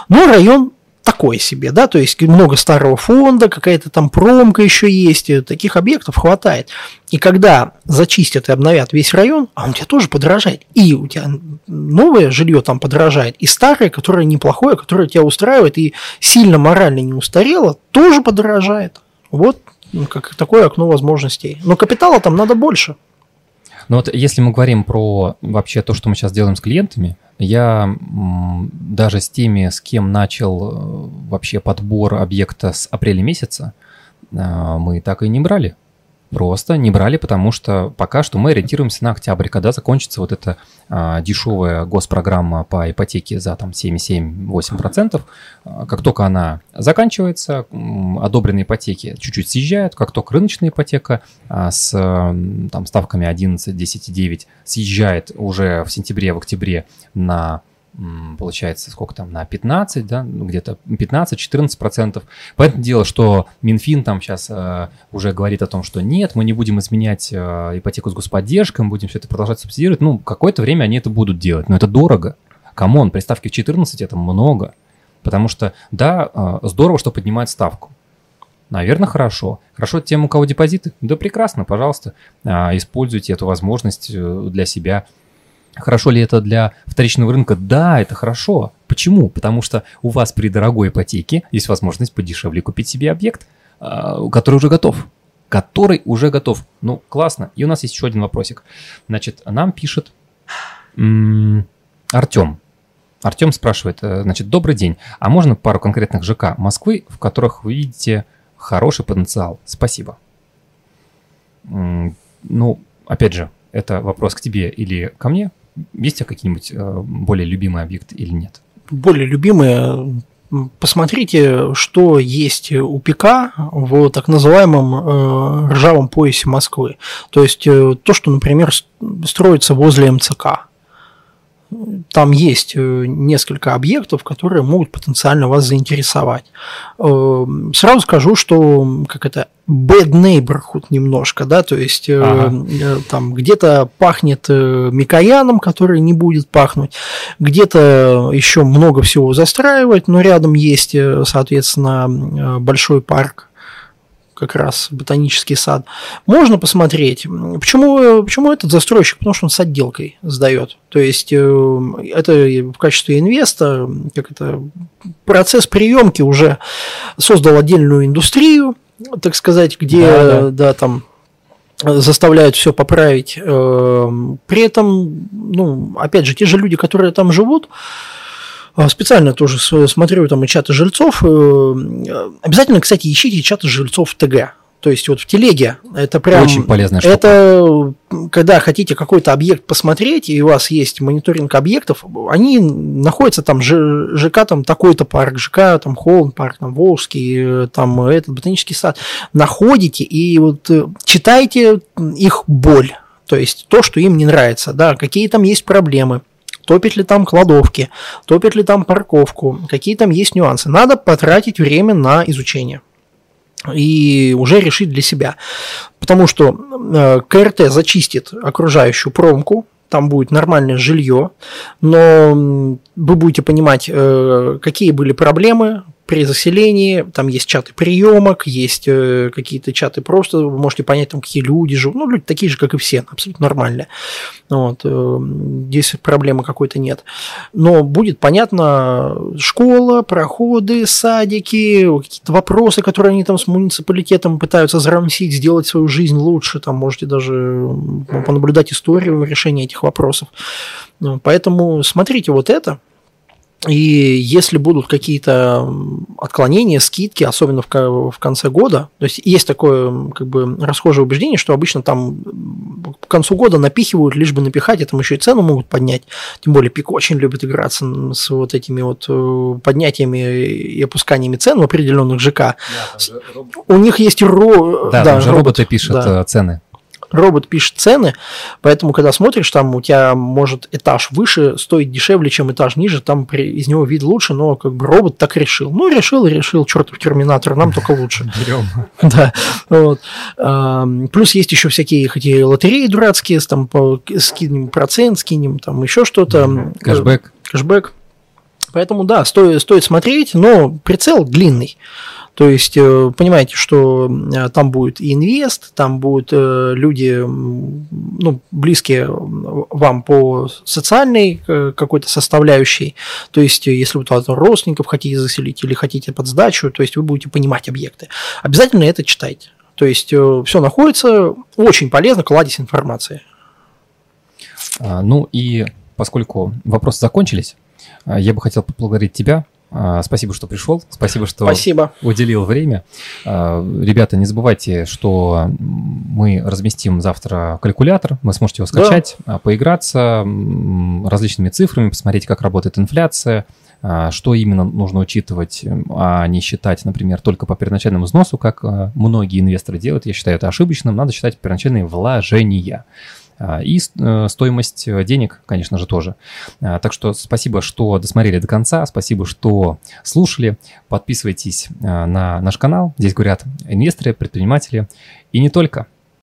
Но район такое себе, да, то есть много старого фонда, какая-то там промка еще есть, таких объектов хватает. И когда зачистят и обновят весь район, а он у тебя тоже подорожает. И у тебя новое жилье там подорожает, и старое, которое неплохое, которое тебя устраивает и сильно морально не устарело, тоже подорожает. Вот как такое окно возможностей. Но капитала там надо больше. Но вот если мы говорим про вообще то, что мы сейчас делаем с клиентами, я даже с теми, с кем начал э, вообще подбор объекта с апреля месяца, э, мы так и не брали. Просто не брали, потому что пока что мы ориентируемся на октябрь, когда закончится вот эта а, дешевая госпрограмма по ипотеке за там 7-7-8%. А, как только она заканчивается, одобренные ипотеки чуть-чуть съезжают. Как только рыночная ипотека а, с там, ставками 11, 10,9 съезжает уже в сентябре, в октябре на получается, сколько там, на 15, да, ну, где-то 15-14 процентов. Поэтому дело, что Минфин там сейчас э, уже говорит о том, что нет, мы не будем изменять э, ипотеку с господдержкой, мы будем все это продолжать субсидировать. Ну, какое-то время они это будут делать, но это дорого. Come on, при ставке в 14 это много. Потому что, да, э, здорово, что поднимают ставку. Наверное, хорошо. Хорошо тем, у кого депозиты? Да прекрасно, пожалуйста, э, используйте эту возможность э, для себя Хорошо ли это для вторичного рынка? Да, это хорошо. Почему? Потому что у вас при дорогой ипотеке есть возможность подешевле купить себе объект, а, который уже готов. Который уже готов. Ну, классно. И у нас есть еще один вопросик. Значит, нам пишет Артем. Артем спрашивает, э, значит, добрый день, а можно пару конкретных ЖК Москвы, в которых вы видите хороший потенциал? Спасибо. Ну, опять же, это вопрос к тебе или ко мне? Есть у тебя какие-нибудь э, более любимые объекты или нет? Более любимые Посмотрите, что есть у ПК в так называемом э, ржавом поясе Москвы. То есть э, то, что, например, строится возле МЦК там есть э, несколько объектов, которые могут потенциально вас заинтересовать. Э, сразу скажу, что как это bad neighborhood немножко, да, то есть э, ага. там где-то пахнет Микояном, который не будет пахнуть, где-то еще много всего застраивать, но рядом есть, соответственно, большой парк как раз ботанический сад. Можно посмотреть. Почему, почему этот застройщик? Потому что он с отделкой сдает. То есть э, это в качестве инвеста, как это, процесс приемки уже создал отдельную индустрию, так сказать, где да, да. да там заставляют все поправить. Э, при этом, ну, опять же, те же люди, которые там живут, специально тоже смотрю там и чаты жильцов. Э, обязательно, кстати, ищите чаты жильцов в ТГ. То есть вот в телеге это прям... Очень полезная штука. Это когда хотите какой-то объект посмотреть, и у вас есть мониторинг объектов, они находятся там ЖК, там такой-то парк, ЖК, там Холм парк, там Волжский, э, там этот ботанический сад. Находите и вот э, читайте их боль. То есть то, что им не нравится, да, какие там есть проблемы, топит ли там кладовки, топит ли там парковку, какие там есть нюансы. Надо потратить время на изучение и уже решить для себя. Потому что э, КРТ зачистит окружающую промку, там будет нормальное жилье, но вы будете понимать, э, какие были проблемы, при заселении, там есть чаты приемок, есть э, какие-то чаты просто, вы можете понять, там какие люди живут, ну, люди такие же, как и все, абсолютно нормальные. Вот, э, здесь проблемы какой-то нет. Но будет понятно школа, проходы, садики, какие-то вопросы, которые они там с муниципалитетом пытаются зарамсить, сделать свою жизнь лучше, там можете даже понаблюдать историю решения этих вопросов. Поэтому смотрите вот это, и если будут какие-то отклонения, скидки, особенно в, в конце года, то есть есть такое как бы расхожее убеждение, что обычно там к концу года напихивают, лишь бы напихать, и там еще и цену могут поднять. Тем более Пик очень любит играться с вот этими вот э, поднятиями и опусканиями цен в определенных ЖК. Да, У них есть ро... да, да, робот, роботы пишут да. Э, цены робот пишет цены, поэтому, когда смотришь, там у тебя может этаж выше стоить дешевле, чем этаж ниже, там при, из него вид лучше, но как бы робот так решил. Ну, решил и решил, чертов терминатор, нам только лучше. Берем. Да, вот. Плюс есть еще всякие эти лотереи дурацкие, там скинем процент, скинем там еще что-то. Кэшбэк. Кэшбэк. Поэтому, да, стоит, стоит смотреть, но прицел длинный. То есть, э, понимаете, что э, там будет инвест, там будут э, люди, ну, близкие вам по социальной какой-то составляющей. То есть, если вы туда родственников хотите заселить или хотите под сдачу, то есть вы будете понимать объекты. Обязательно это читайте. То есть, все находится, очень полезно, кладезь информации. А, ну и поскольку вопросы закончились, я бы хотел поблагодарить тебя спасибо, что пришел. Спасибо, что Спасибо. уделил время. А, ребята, не забывайте, что мы разместим завтра калькулятор. Вы сможете его скачать, да. поиграться различными цифрами, посмотреть, как работает инфляция, что именно нужно учитывать, а не считать, например, только по первоначальному взносу, как многие инвесторы делают. Я считаю это ошибочным. Надо считать первоначальные вложения. А, и э, стоимость э, денег, конечно же, тоже. А, так что спасибо, что досмотрели до конца, спасибо, что слушали. Подписывайтесь а, на наш канал. Здесь говорят инвесторы, предприниматели и не только.